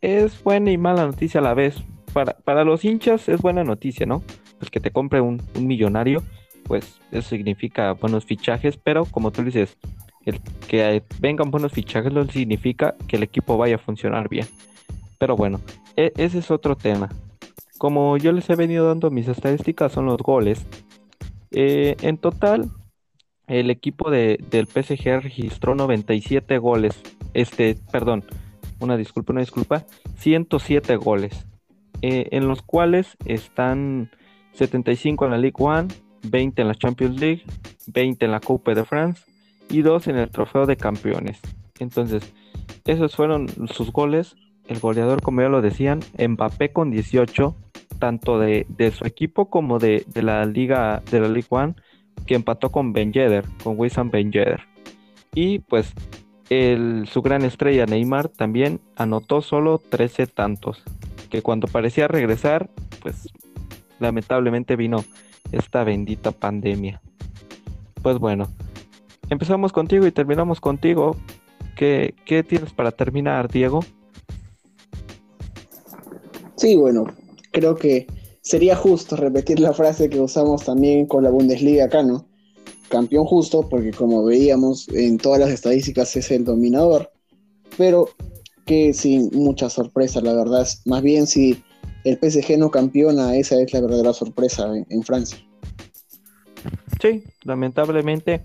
S1: es buena y mala noticia a la vez. Para, para los hinchas es buena noticia, ¿no? Pues que te compre un, millonario, pues eso significa buenos fichajes, pero como tú dices, que vengan buenos fichajes no significa que el equipo vaya a funcionar bien. Pero bueno, e- ese es otro tema. Como yo les he venido dando mis estadísticas, son los goles. Eh, en total, el equipo de, del PSG registró 97 goles. Este, perdón, una disculpa, una disculpa. 107 goles. Eh, en los cuales están 75 en la Ligue 1, 20 en la Champions League, 20 en la Coupe de France y 2 en el Trofeo de Campeones. Entonces, esos fueron sus goles. El goleador, como ya lo decían, Mbappé con 18, tanto de, de su equipo como de, de la Liga de la Ligue 1 que empató con Ben Yedder, con Wissam Ben Yedder. Y pues su gran estrella Neymar también anotó solo 13 tantos, que cuando parecía regresar, pues lamentablemente vino esta bendita pandemia. Pues bueno, empezamos contigo y terminamos contigo. ¿Qué, qué tienes para terminar, Diego?
S2: Sí, bueno, creo que sería justo repetir la frase que usamos también con la Bundesliga acá, ¿no? Campeón justo, porque como veíamos en todas las estadísticas es el dominador, pero que sin mucha sorpresa, la verdad. Más bien si el PSG no campeona, esa es la verdadera sorpresa en, Francia.
S1: Sí, lamentablemente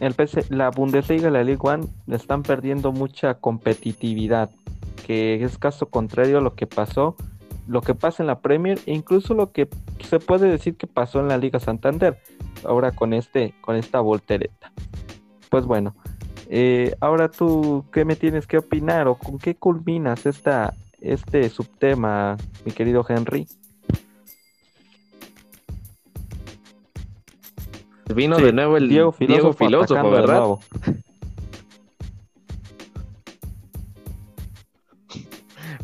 S1: el PS la Bundesliga y la Ligue 1 le están perdiendo mucha competitividad, que es caso contrario a lo que pasó, lo que pasa en la Premier e incluso lo que se puede decir que pasó en la Liga Santander, ahora con este con esta voltereta. Pues bueno, eh, ahora tú qué me tienes que opinar o con qué culminas esta este subtema, mi querido Henry.
S3: Vino
S1: Sí,
S3: de nuevo el
S1: Diego
S3: Diego
S1: Filósofo, de
S3: ¿verdad?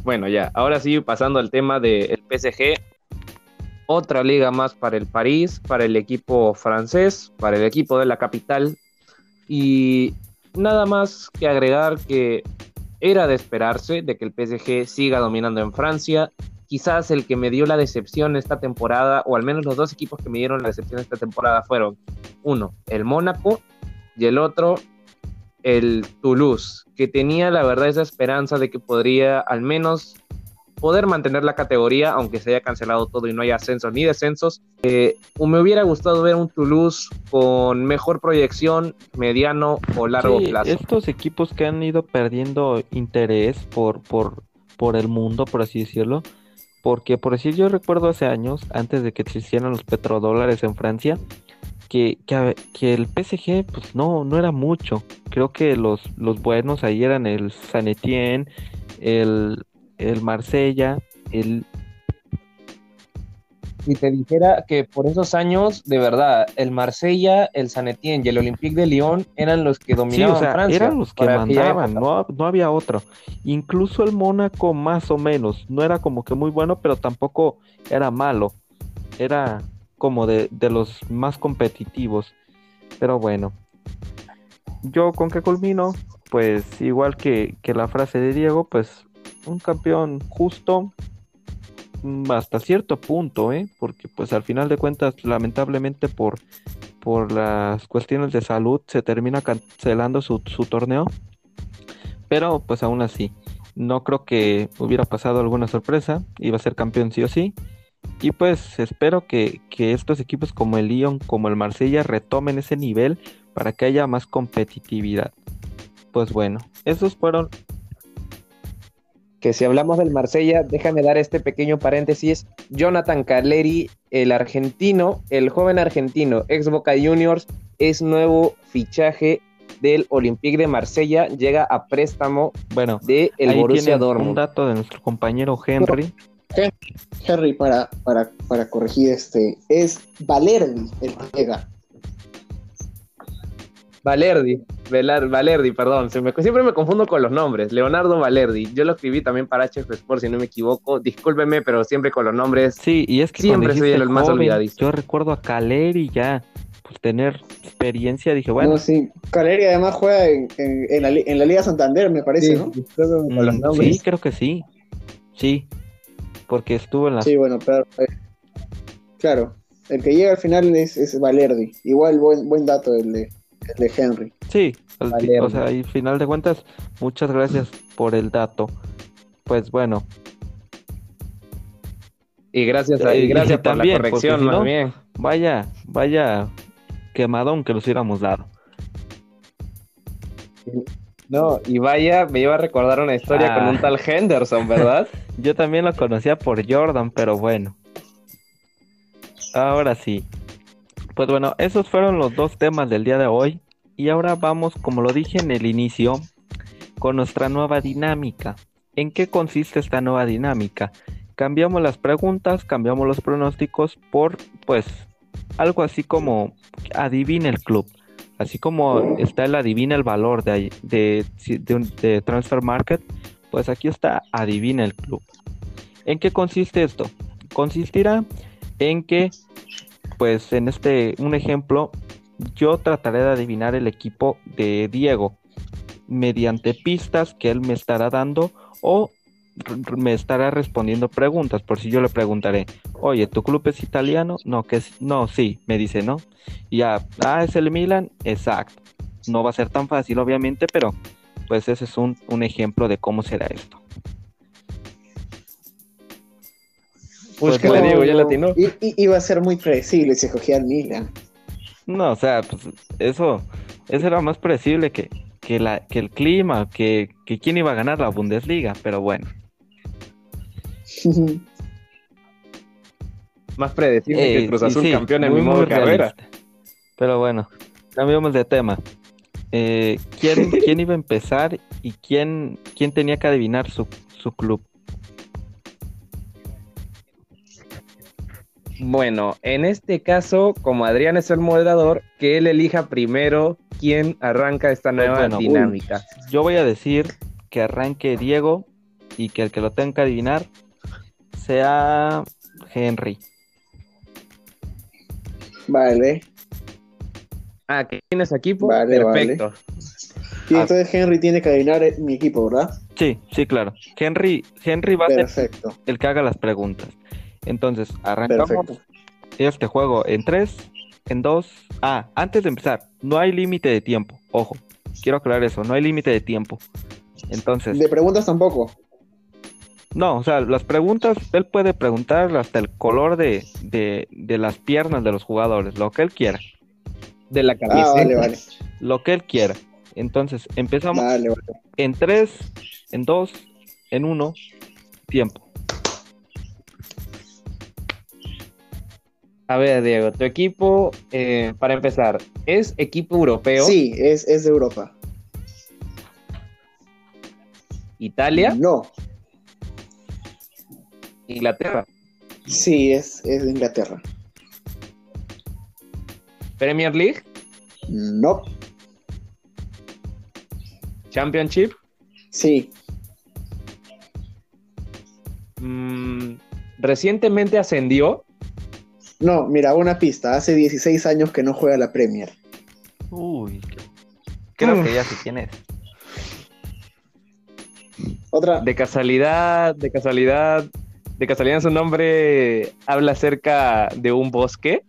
S3: Bueno, ya, ahora sí, pasando al tema del PSG, otra liga más para el París, para el equipo francés, para el equipo de la capital. Y nada más que agregar que era de esperarse de que el PSG siga dominando en Francia. Quizás el que me dio la decepción esta temporada, o al menos los dos equipos que me dieron la decepción esta temporada fueron, uno, el Mónaco, y el otro, el Toulouse, que tenía la verdad esa esperanza de que podría al menos poder mantener la categoría, aunque se haya cancelado todo y no haya ascensos ni descensos. Eh, me hubiera gustado ver un Toulouse con mejor proyección, mediano o largo
S1: Sí,
S3: plazo.
S1: estos equipos que han ido perdiendo interés por, por, por el mundo, por así decirlo, porque por decir, yo recuerdo hace años, antes de que se hicieran los petrodólares en Francia, que, que, el PSG pues no, no era mucho. Creo que los, los buenos ahí eran el Saint Etienne, el, el Marsella, el,
S3: si te dijera que por esos años, de verdad, el Marsella, el San Etienne y el Olympique de Lyon eran los que
S1: Sí,
S3: dominaban
S1: o sea,
S3: Francia.
S1: eran los que mandaban, no, no había otro. Incluso el Mónaco más o menos, no era como que muy bueno, pero tampoco era malo. Era como de, de los más competitivos. Pero bueno, yo con qué culmino, pues igual que, que la frase de Diego, pues un campeón justo mm, hasta cierto punto, ¿eh? Porque pues al final de cuentas, lamentablemente por, por las cuestiones de salud, se termina cancelando su, su torneo. Pero pues aún así, no creo que hubiera pasado alguna sorpresa, iba a ser campeón sí o sí. Y pues espero que, que estos equipos como el Lyon, como el Marsella, retomen ese nivel para que haya más competitividad. Pues bueno, esos fueron
S3: que si hablamos del Marsella, déjame dar este pequeño paréntesis. Jonathan Caleri, el argentino, el joven argentino, ex Boca Juniors, es nuevo fichaje del Olympique de Marsella, llega a préstamo
S1: Bueno,
S3: de el
S1: ahí
S3: Borussia
S1: tienen un
S3: Dortmund.
S1: dato de nuestro compañero Henry.
S2: Henry, para, para, para corregir este, es Valerdi el que llega.
S3: Valerdi, Velar- Valerdi, perdón, se me- siempre me confundo con los nombres. Leonardo Valerdi, yo lo escribí también para HF Sport, si no me equivoco. Discúlpeme, pero siempre con los nombres.
S1: Sí, y es que
S3: Siempre soy el más olvidadizo.
S1: Yo recuerdo a Caleri ya, pues tener experiencia, dije, bueno,
S2: No, sí. Caleri además juega en, en- en la, en la Liga Santander, me parece, ¿no?
S3: con los
S1: mm,
S3: nombres.
S1: sí, creo que sí. Sí, porque estuvo en la...
S2: Sí, bueno, pero eh, claro, el que llega al final es, es Valerdi. Igual buen, buen dato el de, el de Henry.
S1: Sí, o sea, y final de cuentas, muchas gracias por el dato. Pues bueno,
S3: Y gracias, a, y
S1: Eh,
S3: gracias
S1: y
S3: por
S1: también,
S3: la corrección,
S1: si no-
S3: bien.
S1: vaya, vaya quemadón que los hubiéramos dado.
S3: No, y vaya, me iba a recordar una historia
S1: Ah.
S3: con un tal Henderson, ¿verdad?
S1: Yo también lo conocía por Jordan, pero bueno. Ahora sí. Pues bueno, esos fueron los dos temas del día de hoy. Y ahora vamos, como lo dije en el inicio, con nuestra nueva dinámica. ¿En qué consiste esta nueva dinámica? Cambiamos las preguntas, cambiamos los pronósticos por, pues, algo así como adivina el club. Así como está el adivina el valor de, de, de Transfer Market, pues aquí está adivina el club. ¿En qué consiste esto? Consistirá en que, pues en este, un ejemplo, yo trataré de adivinar el equipo de Diego mediante pistas que él me estará dando o me estará respondiendo preguntas. Por si yo le preguntaré, oye, ¿tu club es italiano? No, que es, no, sí, me dice, ¿no? Y ya, ah, es el Milan, exacto. No va a ser tan fácil, obviamente, pero pues ese es un, un ejemplo de cómo será esto. Pues
S3: Pues ya la atinó.
S2: I- i- iba a ser muy predecible si escogía al Milan.
S1: No, o sea, pues eso, eso era más predecible que, que, la, que el clima, que, que quién iba a ganar la Bundesliga, pero bueno.
S3: Más predecible que
S1: Eh,
S3: el Cruz
S1: y
S3: Azul
S1: sí,
S3: campeón en mi modo carrera.
S1: Pero bueno, cambiamos de tema. Eh, ¿quién, quién iba a empezar y quién, quién tenía que adivinar su, su club?
S3: Bueno, en este caso, como Adrián es el moderador, que él elija primero quién arranca esta nueva
S1: bueno, uy.
S3: dinámica.
S1: Yo voy a decir que arranque Diego y que el que lo tenga que adivinar sea Henry.
S2: Vale.
S3: Ah, ¿qué tienes equipo?
S2: Vale,
S3: Perfecto.
S2: Y
S1: Ah.
S2: entonces Henry tiene que adivinar mi equipo, ¿verdad?
S1: Sí, sí, claro. Henry, Henry va a ser
S2: Perfecto,
S1: el que haga las preguntas. Entonces, arrancamos
S2: perfecto.
S1: este juego en 3, en 2. Ah, antes de empezar, no hay límite de tiempo. Ojo, quiero aclarar eso, no hay límite de tiempo. Entonces,
S2: De preguntas tampoco.
S1: no, o sea, las preguntas, él puede preguntar hasta el color de, de, de las piernas de los jugadores, lo que él quiera,
S3: De la
S2: Ah,
S3: camiseta.
S2: vale, vale.
S1: lo que él quiera. Entonces, empezamos
S2: Vale, vale.
S1: en 3, en 2, en 1, tiempo.
S3: A ver, Diego, tu equipo, eh, para empezar, ¿es equipo europeo?
S2: Sí, es, es de Europa.
S3: ¿Italia?
S2: No,
S3: ¿Inglaterra?
S2: Sí, es, es de Inglaterra.
S3: Premier League,
S2: No.
S3: Championship,
S2: Sí.
S3: mm, recientemente ascendió.
S2: No, mira, una pista. Hace 16 años que no juega la Premier.
S1: Uy. Creo que ya sí quién es.
S2: Otra.
S3: De casualidad, de casualidad, de casualidad su nombre habla acerca de un bosque.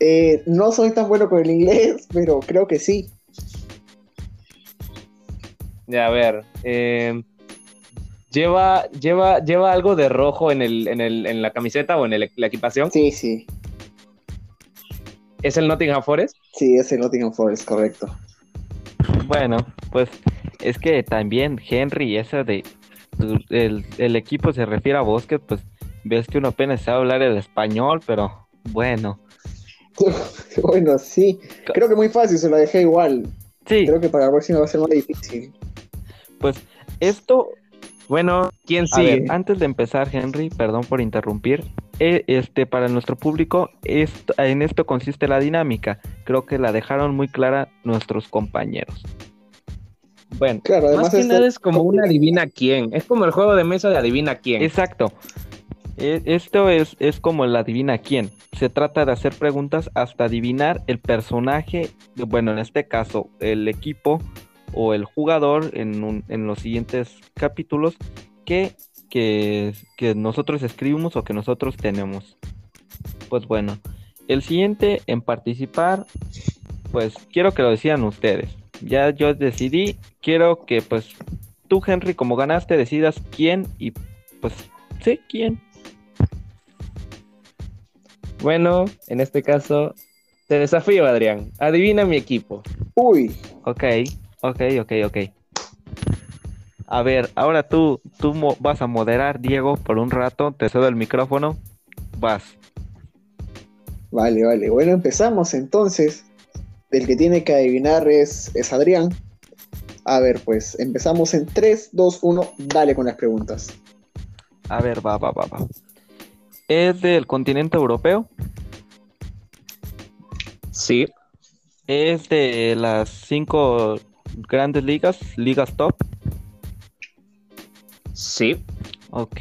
S2: Eh, no soy tan bueno con el inglés, pero creo que sí.
S3: Ya, a ver. eh, lleva, lleva, lleva algo de rojo en, el, en, el, en la camiseta o en el- la equipación.
S2: Sí, sí.
S3: ¿Es el Nottingham Forest?
S2: Sí, es el Nottingham Forest, correcto.
S1: Bueno, pues es que también Henry, esa de el, el equipo se refiere a Bosque, pues ves que uno apenas sabe hablar el español, pero bueno.
S2: bueno, sí. Creo que muy fácil, se lo dejé igual.
S1: Sí,
S2: Creo que para la próxima va a ser más difícil.
S1: pues esto
S3: Bueno, ¿quién
S1: A ver,
S3: sigue?
S1: antes de empezar, Henry, perdón por interrumpir. eh, este, para nuestro público, esto- en esto consiste la dinámica. Creo que la dejaron muy clara nuestros compañeros. Bueno,
S2: Claro,
S3: Más que
S2: este-
S3: nada es como un adivina quién. Es como el juego de mesa de adivina quién.
S1: exacto. E- Esto es, es como el adivina quién. Se trata de hacer preguntas hasta adivinar el personaje, bueno, en este caso, el equipo o el jugador en, un- en los siguientes capítulos que, que, que nosotros escribimos o que nosotros tenemos. Pues bueno, el siguiente en participar, pues quiero que lo decidan ustedes. Ya yo decidí, quiero que pues tú Henry como ganaste decidas quién y pues sí, quién.
S3: Bueno, en este caso, te desafío, Adrián. Adivina mi equipo.
S2: Uy,
S1: Ok, ok, ok, ok. A ver, ahora tú, tú vas a moderar, Diego, por un rato. Te cedo el micrófono. Vas.
S2: vale, vale. Bueno, empezamos entonces. El que tiene que adivinar es, es Adrián. A ver, pues empezamos en 3, 2, 1. Dale con las preguntas.
S1: A ver, va, va, va, va. ¿Es del continente europeo?
S3: Sí,
S1: ¿Es de las cinco grandes ligas, ligas top?
S3: sí,
S1: Ok.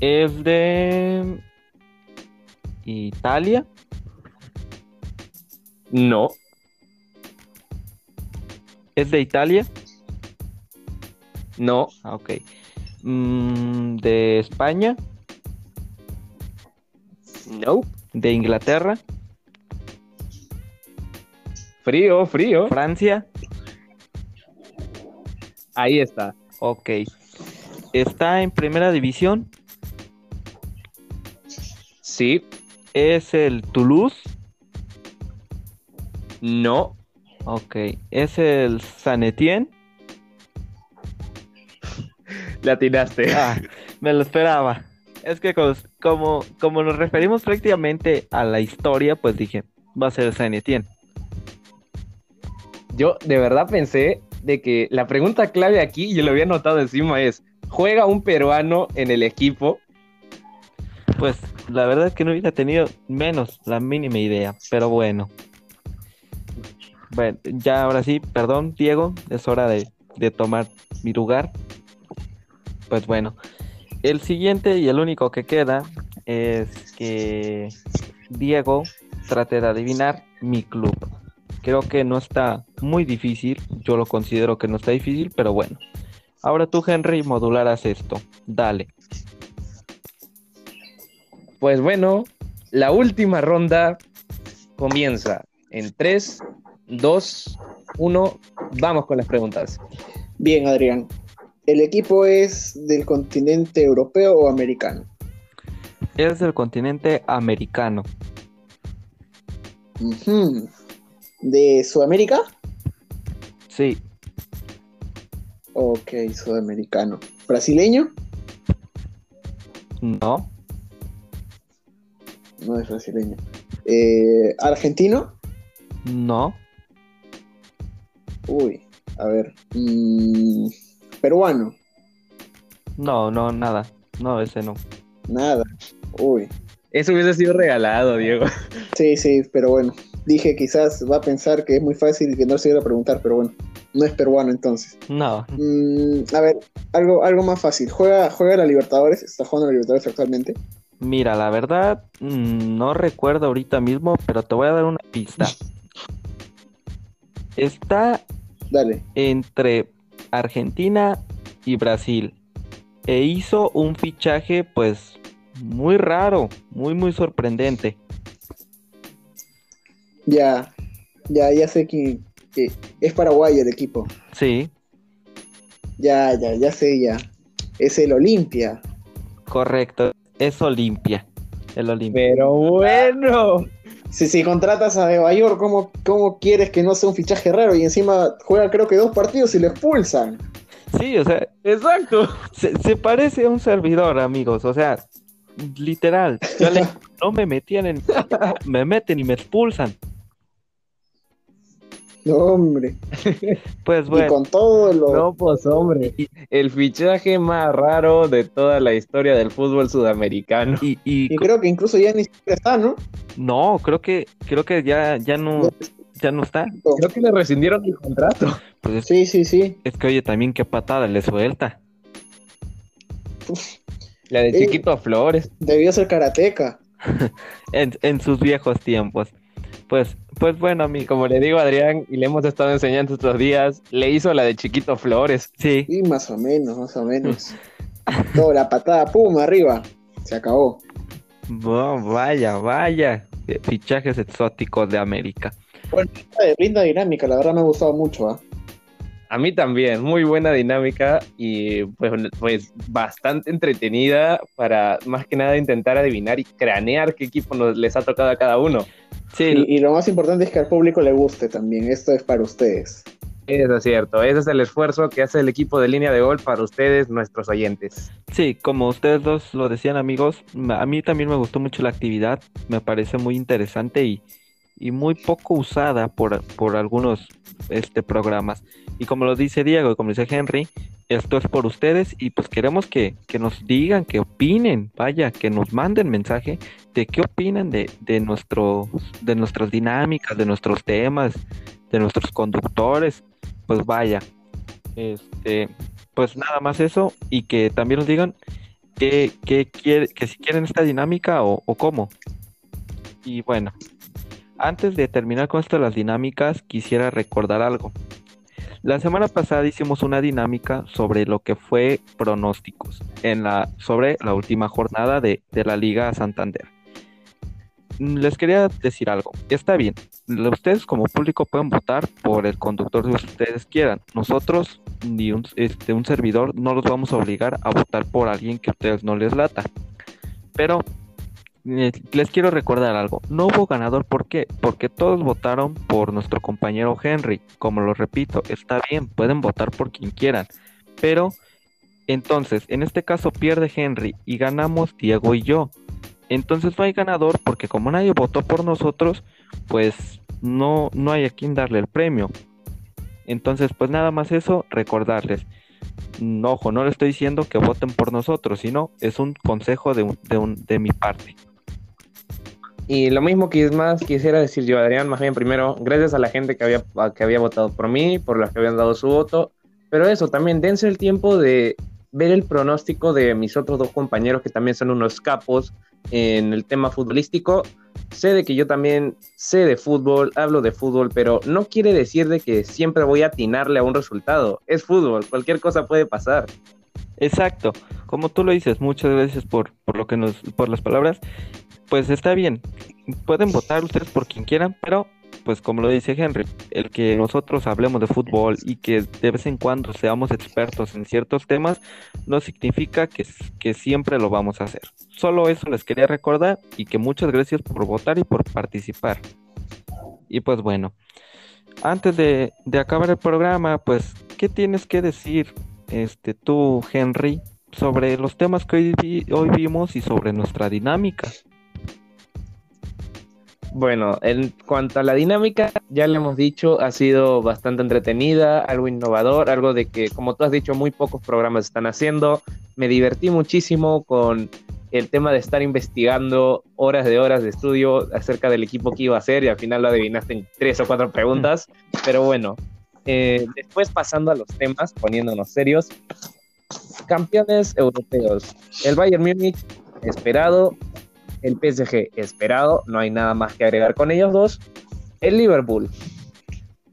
S1: ¿Es de Italia?
S3: no,
S1: ¿Es de Italia?
S3: no,
S1: Ah, Ok. Mm, ¿de España?
S3: no.
S1: ¿De Inglaterra?
S3: Frío, frío.
S1: ¿Francia?
S3: Ahí está.
S1: Ok. ¿Está en primera división?
S3: Sí,
S1: ¿Es el Toulouse?
S3: no,
S1: Ok. ¿Es el San Etienne?
S3: la tiraste.
S1: Ah, me lo esperaba. Es que como, como nos referimos prácticamente a la historia, pues dije, va a ser el San Etienne.
S3: Yo de verdad pensé de que la pregunta clave aquí, y yo lo había notado encima, es: ¿juega un peruano en el equipo?
S1: Pues la verdad es que no hubiera tenido menos la mínima idea, pero bueno. Bueno, ya ahora sí, perdón, Diego, es hora de, de tomar mi lugar. Pues bueno, el siguiente y el único que queda es que Diego trate de adivinar mi club. Creo que no está muy difícil, yo lo considero que no está difícil, pero bueno. Ahora tú, Henry, modularás esto. Dale.
S3: Pues bueno, la última ronda comienza en 3, 2, 1. Vamos con las preguntas.
S2: Bien, Adrián. ¿El equipo es del continente europeo o americano?
S1: Es del continente americano.
S2: Ujú. ¿De Sudamérica?
S1: Sí,
S2: Ok, sudamericano. ¿Brasileño?
S1: no,
S2: No es brasileño. Eh, ¿Argentino?
S1: no,
S2: Uy, a ver. mm, ¿Peruano?
S1: no, no, nada. No, ese no.
S2: Nada. Uy.
S3: Eso hubiese sido regalado, Diego.
S2: Sí, sí, pero bueno. Dije quizás va a pensar que es muy fácil y que no se iba a preguntar, pero bueno. No es peruano entonces.
S1: No,
S2: Mm, a ver, algo, algo más fácil. ¿Juega, ¿Juega la Libertadores? ¿Está jugando la Libertadores actualmente?
S1: mira, la verdad, mm, no recuerdo ahorita mismo, pero te voy a dar una pista. Está
S2: Dale.
S1: entre Argentina y Brasil. E hizo un fichaje, pues, muy raro, muy, muy sorprendente.
S2: Ya, ya, ya sé que, es Paraguay el equipo.
S1: Sí,
S2: Ya, ya, ya sé, ya. Es el Olimpia.
S1: correcto. Es Olimpia. El Olimpia.
S3: Pero bueno.
S2: Si, si contratas a Nueva York, ¿cómo, ¿cómo quieres que no sea un fichaje raro? Y encima juega creo que dos partidos y lo expulsan.
S1: Sí, o sea,
S3: Exacto.
S1: se, se parece a un servidor, amigos. O sea, literal. Yo le- no me metían en. Me meten y me expulsan.
S2: No, hombre.
S1: Pues
S2: Y
S1: bueno.
S2: con todo lo...
S3: No, pues hombre. El fichaje más raro de toda la historia del fútbol sudamericano.
S1: y- y-
S2: Y creo que incluso ya ni siquiera está, ¿no?
S1: no, creo que creo que ya, ya no, ya no está.
S3: Creo que le rescindieron el contrato.
S1: Pues es,
S2: Sí, sí, sí.
S1: es que oye también qué patada le suelta.
S3: La de
S2: Eh.
S3: Chiquito Flores.
S2: Debió ser karateca.
S1: En, en sus viejos tiempos. Pues, pues bueno, amigo.
S3: Como le digo a Adrián, y le hemos estado enseñando estos días, le hizo la de Chiquito Flores.
S1: Sí,
S2: Y más o menos, más o menos. Todo, la patada, pum, arriba. Se acabó.
S1: Oh, vaya, vaya. eh, Fichajes exóticos de América.
S2: Eh, Linda dinámica, la verdad me ha gustado mucho, ¿ah?
S3: A mí también, muy buena dinámica y pues, pues bastante entretenida para más que nada intentar adivinar y cranear qué equipo nos, les ha tocado a cada uno.
S1: Sí,
S2: Y, y lo más importante es que al público le guste también. Esto es para ustedes.
S3: Eso es cierto, ese es el esfuerzo que hace el equipo de línea de gol para ustedes, nuestros oyentes.
S1: sí, como ustedes dos lo decían, amigos, a mí también me gustó mucho la actividad. Me parece muy interesante y, y muy poco usada por, por algunos este, programas. Y como lo dice Diego y como dice Henry, esto es por ustedes y pues queremos que, que nos digan, que opinen, vaya, que nos manden mensaje de qué opinan de, de, nuestros, de nuestras dinámicas, de nuestros temas, de nuestros conductores. Pues vaya, este, pues nada más eso y que también nos digan que, que, quiere, que si quieren esta dinámica o cómo. Y bueno, antes de terminar con esto de las dinámicas, quisiera recordar algo. La semana pasada hicimos una dinámica sobre lo que fue pronósticos en la, sobre la última jornada de, de la Liga Santander. Les quería decir algo. Está bien, ustedes como público pueden votar por el conductor que ustedes quieran. Nosotros, ni un, este, un servidor, no los vamos a obligar a votar por alguien que a ustedes no les lata. Pero les quiero recordar algo. No hubo ganador, ¿por qué? Porque todos votaron por nuestro compañero Henry. Como lo repito, está bien, pueden votar por quien quieran. Pero entonces, en este caso pierde Henry y ganamos Diego y yo. Entonces no hay ganador porque como nadie votó por nosotros, pues no, no hay a quien darle el premio. Entonces, pues nada más eso, recordarles. Ojo, no le estoy diciendo que voten por nosotros, sino es un consejo de, de, un- de mi parte.
S3: Y lo mismo que más quisiera decir yo, Adrián, más bien primero, gracias a la gente que había, que había votado por mí, por los que habían dado su voto, pero eso, también dense el tiempo de ver el pronóstico de mis otros dos compañeros que también son unos capos en el tema futbolístico. Sé de que yo también sé de fútbol, hablo de fútbol, pero no quiere decir de que siempre voy a atinarle a un resultado. Es fútbol, cualquier cosa puede pasar.
S1: Exacto, como tú lo dices, muchas gracias por, por lo que nos, por las palabras. Pues está bien, pueden votar ustedes por quien quieran, pero pues como lo dice Henry, el que nosotros hablemos de fútbol y que de vez en cuando seamos expertos en ciertos temas, no significa que, que siempre lo vamos a hacer. Solo eso les quería recordar y que muchas gracias por votar y por participar. Y pues bueno, antes de, de acabar el programa, pues, ¿qué tienes que decir este, tú, Henry, sobre los temas que hoy, vi- hoy vimos y sobre nuestra dinámica?
S3: Bueno, en cuanto a la dinámica, ya le hemos dicho, ha sido bastante entretenida, algo innovador, algo de que, como tú has dicho, muy pocos programas están haciendo. Me divertí muchísimo con el tema de estar investigando horas de horas de estudio acerca del equipo que iba a ser y al final lo adivinaste en tres o cuatro preguntas. Pero bueno, eh, después pasando a los temas, poniéndonos serios, campeones europeos. El Bayern Múnich, esperado. El PSG, esperado. No hay nada más que agregar con ellos dos. El Liverpool,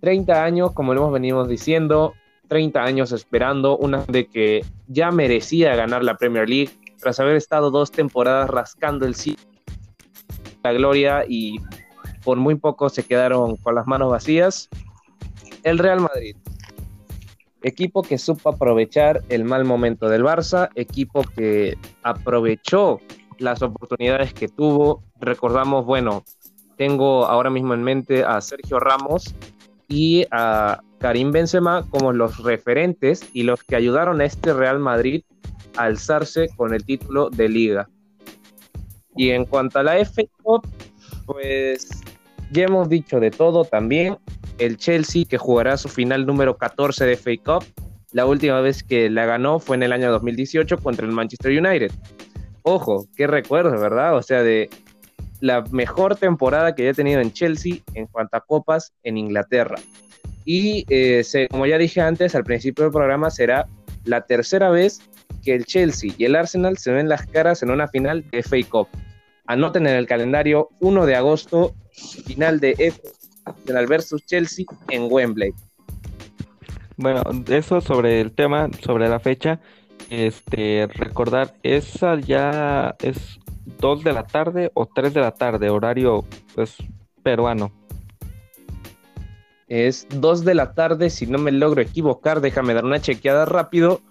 S3: 30 años, como lo hemos venido diciendo, 30 años esperando, una de que ya merecía ganar la Premier League, tras haber estado dos temporadas rascando el sitio, la gloria y por muy poco se quedaron con las manos vacías. El Real Madrid, equipo que supo aprovechar el mal momento del Barça, equipo que aprovechó las oportunidades que tuvo. Recordamos, bueno, tengo ahora mismo en mente a Sergio Ramos y a Karim Benzema como los referentes y los que ayudaron a este Real Madrid a alzarse con el título de liga. Y en cuanto a la FA Cup, pues ya hemos dicho de todo también. El Chelsea que jugará su final número 14 de FA Cup. La última vez que la ganó fue en el año 2018 contra el Manchester United. Ojo, qué recuerdo, ¿verdad? O sea, de la mejor temporada que haya tenido en Chelsea en cuanto a copas en Inglaterra. Y eh, como ya dije antes, al principio del programa será la tercera vez que el Chelsea y el Arsenal se ven las caras en una final de FA Cup. Anoten en el calendario 1 de agosto, final de FA Arsenal versus Chelsea en Wembley.
S1: Bueno, eso sobre el tema, sobre la fecha, este, recordar, esa ya es 2 de la tarde o 3 de la tarde, horario pues peruano.
S3: Es 2 de la tarde, si no me logro equivocar, déjame dar una chequeada rápido.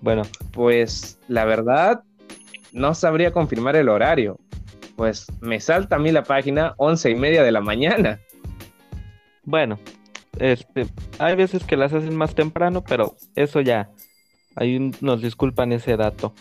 S3: Bueno, pues la verdad no sabría confirmar el horario. Pues me salta a mí la página 11 y media de la mañana.
S1: Bueno, este, hay veces que las hacen más temprano, pero eso ya Ahí nos disculpan ese dato.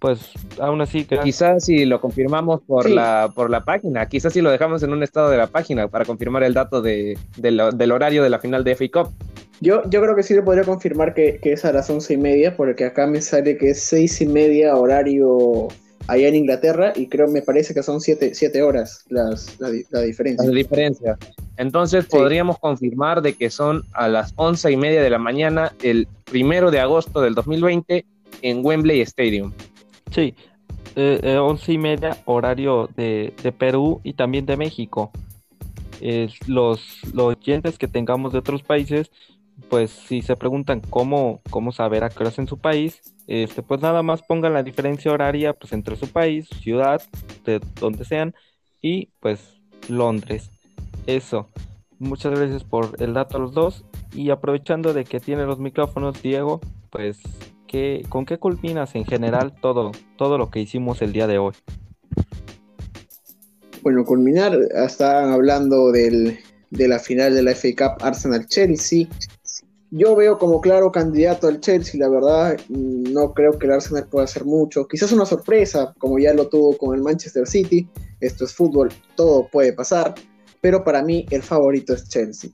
S1: Pues aún así.
S3: Quizás si lo confirmamos por, la, por la página, quizás si lo dejamos en un estado de la página para confirmar el dato de, del horario de la final de FA Cup.
S2: Yo, yo creo que sí le podría confirmar que, que es a las once y media, porque acá me sale que es seis y media horario allá en Inglaterra y creo, me parece que son siete, siete horas las, la, diferencia.
S3: La diferencia. Entonces podríamos confirmar de que son a las once y media de la mañana el primero de agosto del 2020 en Wembley Stadium.
S1: Sí, eh, eh, once y media horario de, de, Perú y también de México. los, los oyentes que tengamos de otros países, pues si se preguntan cómo, cómo saber a qué hora en su país, este, pues nada más pongan la diferencia horaria pues entre su país, ciudad, de donde sean, y pues Londres. Eso. Muchas gracias por el dato a los dos. Y aprovechando de que tiene los micrófonos, Diego, pues ¿qué, ¿con qué culminas en general todo, todo lo que hicimos el día de hoy?
S2: Bueno, culminar, estaban hablando del, de la final de la FA Cup Arsenal-Chelsea, yo veo como claro candidato al Chelsea, la verdad, no creo que el Arsenal pueda hacer mucho. Quizás una sorpresa, como ya lo tuvo con el Manchester City. Esto es fútbol, todo puede pasar. Pero para mí el favorito es Chelsea.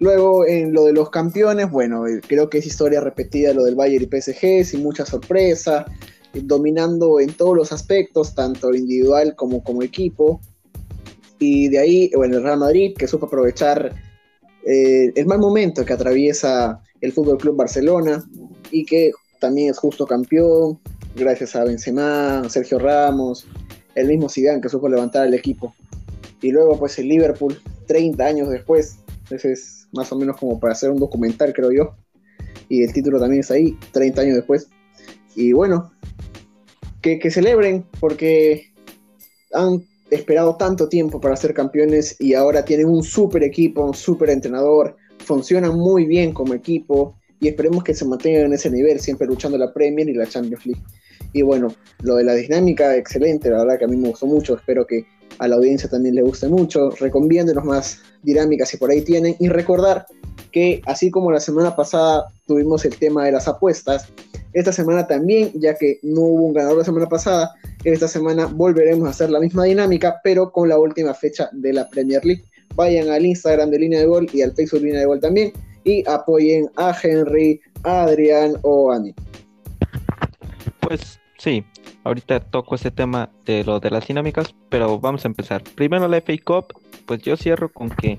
S2: Luego, en lo de los campeones, bueno, eh, creo que es historia repetida lo del Bayern y PSG, sin mucha sorpresa, dominando en todos los aspectos, tanto individual como como equipo. Y de ahí, bueno, el Real Madrid, que supo aprovechar eh, el mal momento que atraviesa el Fútbol Club Barcelona y que también es justo campeón gracias a Benzema, Sergio Ramos, el mismo Zidane que supo levantar el equipo. Y luego pues el Liverpool 30 años después, ese es más o menos como para hacer un documental creo yo. Y el título también es ahí, 30 años después. Y bueno, que, que celebren porque han esperado tanto tiempo para ser campeones y ahora tienen un super equipo, un super entrenador, funcionan muy bien como equipo y esperemos que se mantengan en ese nivel, siempre luchando la Premier y la Champions League. Y bueno, lo de la dinámica, excelente, la verdad que a mí me gustó mucho, espero que a la audiencia también le guste mucho, recomiéndenos más dinámicas si por ahí tienen y recordar que así como la semana pasada tuvimos el tema de las apuestas, esta semana también, ya que no hubo un ganador la semana pasada, esta semana volveremos a hacer la misma dinámica, pero con la última fecha de la Premier League. Vayan al Instagram de Línea de Gol y al Facebook de Línea de Gol también y apoyen a Henry, a Adrián o a mí.
S1: Pues sí, ahorita toco ese tema de lo de las dinámicas, pero vamos a empezar. Primero la FA Cup, pues yo cierro con que,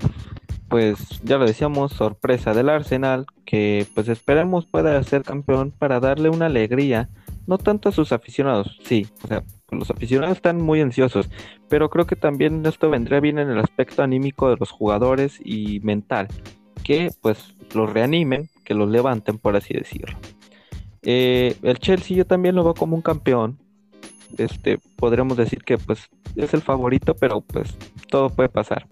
S1: pues ya lo decíamos, sorpresa del Arsenal, que pues esperemos pueda ser campeón para darle una alegría, no tanto a sus aficionados, sí, o sea, los aficionados están muy ansiosos, pero creo que también esto vendría bien en el aspecto anímico de los jugadores y mental, que pues los reanimen, que los levanten, por así decirlo. Eh, el Chelsea yo también lo veo como un campeón. Este, podríamos decir que pues es el favorito, pero pues todo puede pasar.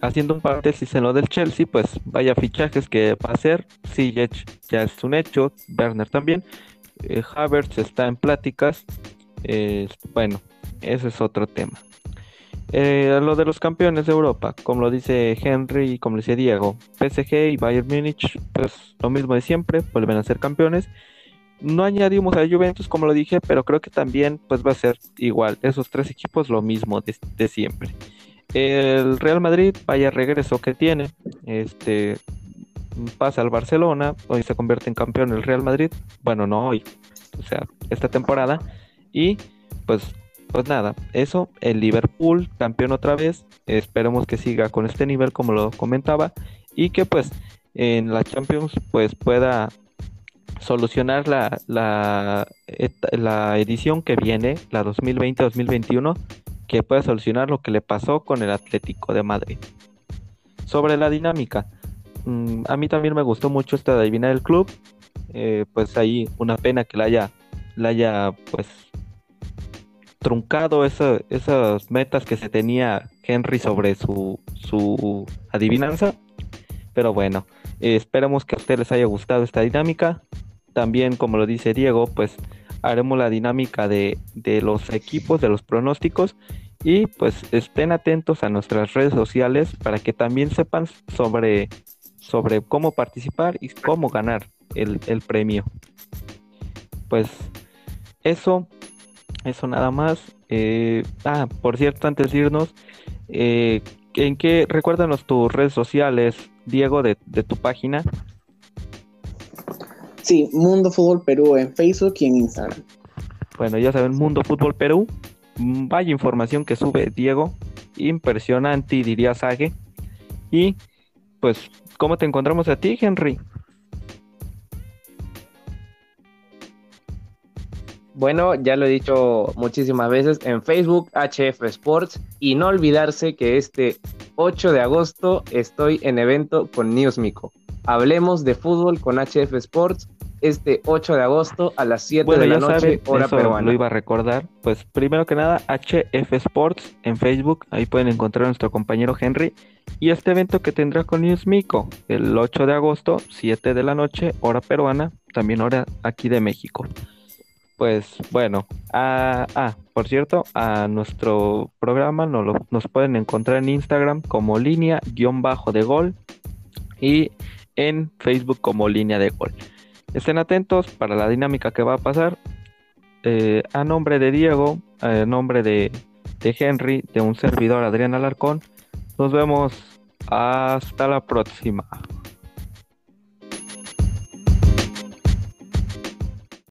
S1: Haciendo un paréntesis en lo del Chelsea, pues vaya fichajes que va a hacer. Ziyech ya es un hecho, Werner también. Eh, Havertz está en pláticas. Eh, bueno, ese es otro tema. Eh, lo de los campeones de Europa, como lo dice Henry y como lo dice Diego, PSG y Bayern Múnich, pues lo mismo de siempre, vuelven a ser campeones. No añadimos a Juventus, como lo dije, pero creo que también pues va a ser igual. Esos tres equipos lo mismo de, siempre. El Real Madrid, vaya regreso que tiene, este pasa al Barcelona, hoy se convierte en campeón el Real Madrid, bueno no hoy, o sea esta temporada y pues pues nada, eso, el Liverpool campeón otra vez, esperemos que siga con este nivel como lo comentaba y que pues en la Champions pues pueda solucionar la, la, la edición que viene, la 2020-2021, que pueda solucionar lo que le pasó con el Atlético de Madrid. Sobre la dinámica, mm, a mí también me gustó mucho esta de adivinar el club, eh, pues ahí una pena que la haya, la haya pues truncado esas metas que se tenía Henry sobre su, su adivinanza. Pero bueno, esperamos que a ustedes les haya gustado esta dinámica. También, como lo dice Diego, pues haremos la dinámica de, de los equipos, de los pronósticos. Y pues estén atentos a nuestras redes sociales para que también sepan sobre, sobre cómo participar y cómo ganar el, el premio. Pues eso eso nada más. Eh, ah, por cierto, antes de irnos, eh, ¿en qué? Recuérdanos tus redes sociales, Diego, de, tu página.
S2: Sí, Mundo Fútbol Perú en Facebook y en Instagram.
S1: Bueno, ya saben, Mundo Fútbol Perú. Mm, vaya información que sube Diego. Impresionante, diría Sage. Y pues, ¿cómo te encontramos a ti, Henry?
S3: Bueno, ya lo he dicho muchísimas veces en Facebook, HF Sports, y no olvidarse que este 8 de agosto estoy en evento con Newsmico. Hablemos de fútbol con HF Sports este 8 de agosto a las 7 de la noche, hora peruana.
S1: Lo iba a recordar. Pues primero que nada, HF Sports en Facebook, ahí pueden encontrar a nuestro compañero Henry. Y este evento que tendrá con Newsmico el 8 de agosto, 7 de la noche, hora peruana, también hora aquí de México pues bueno, ah, ah, por cierto, a nuestro programa nos, nos pueden encontrar en Instagram como línea guion bajo de gol y en Facebook como línea de gol. Estén atentos para la dinámica que va a pasar. Eh, a nombre de Diego, a nombre de, de Henry, de un servidor Adrián Alarcón, nos vemos hasta la próxima.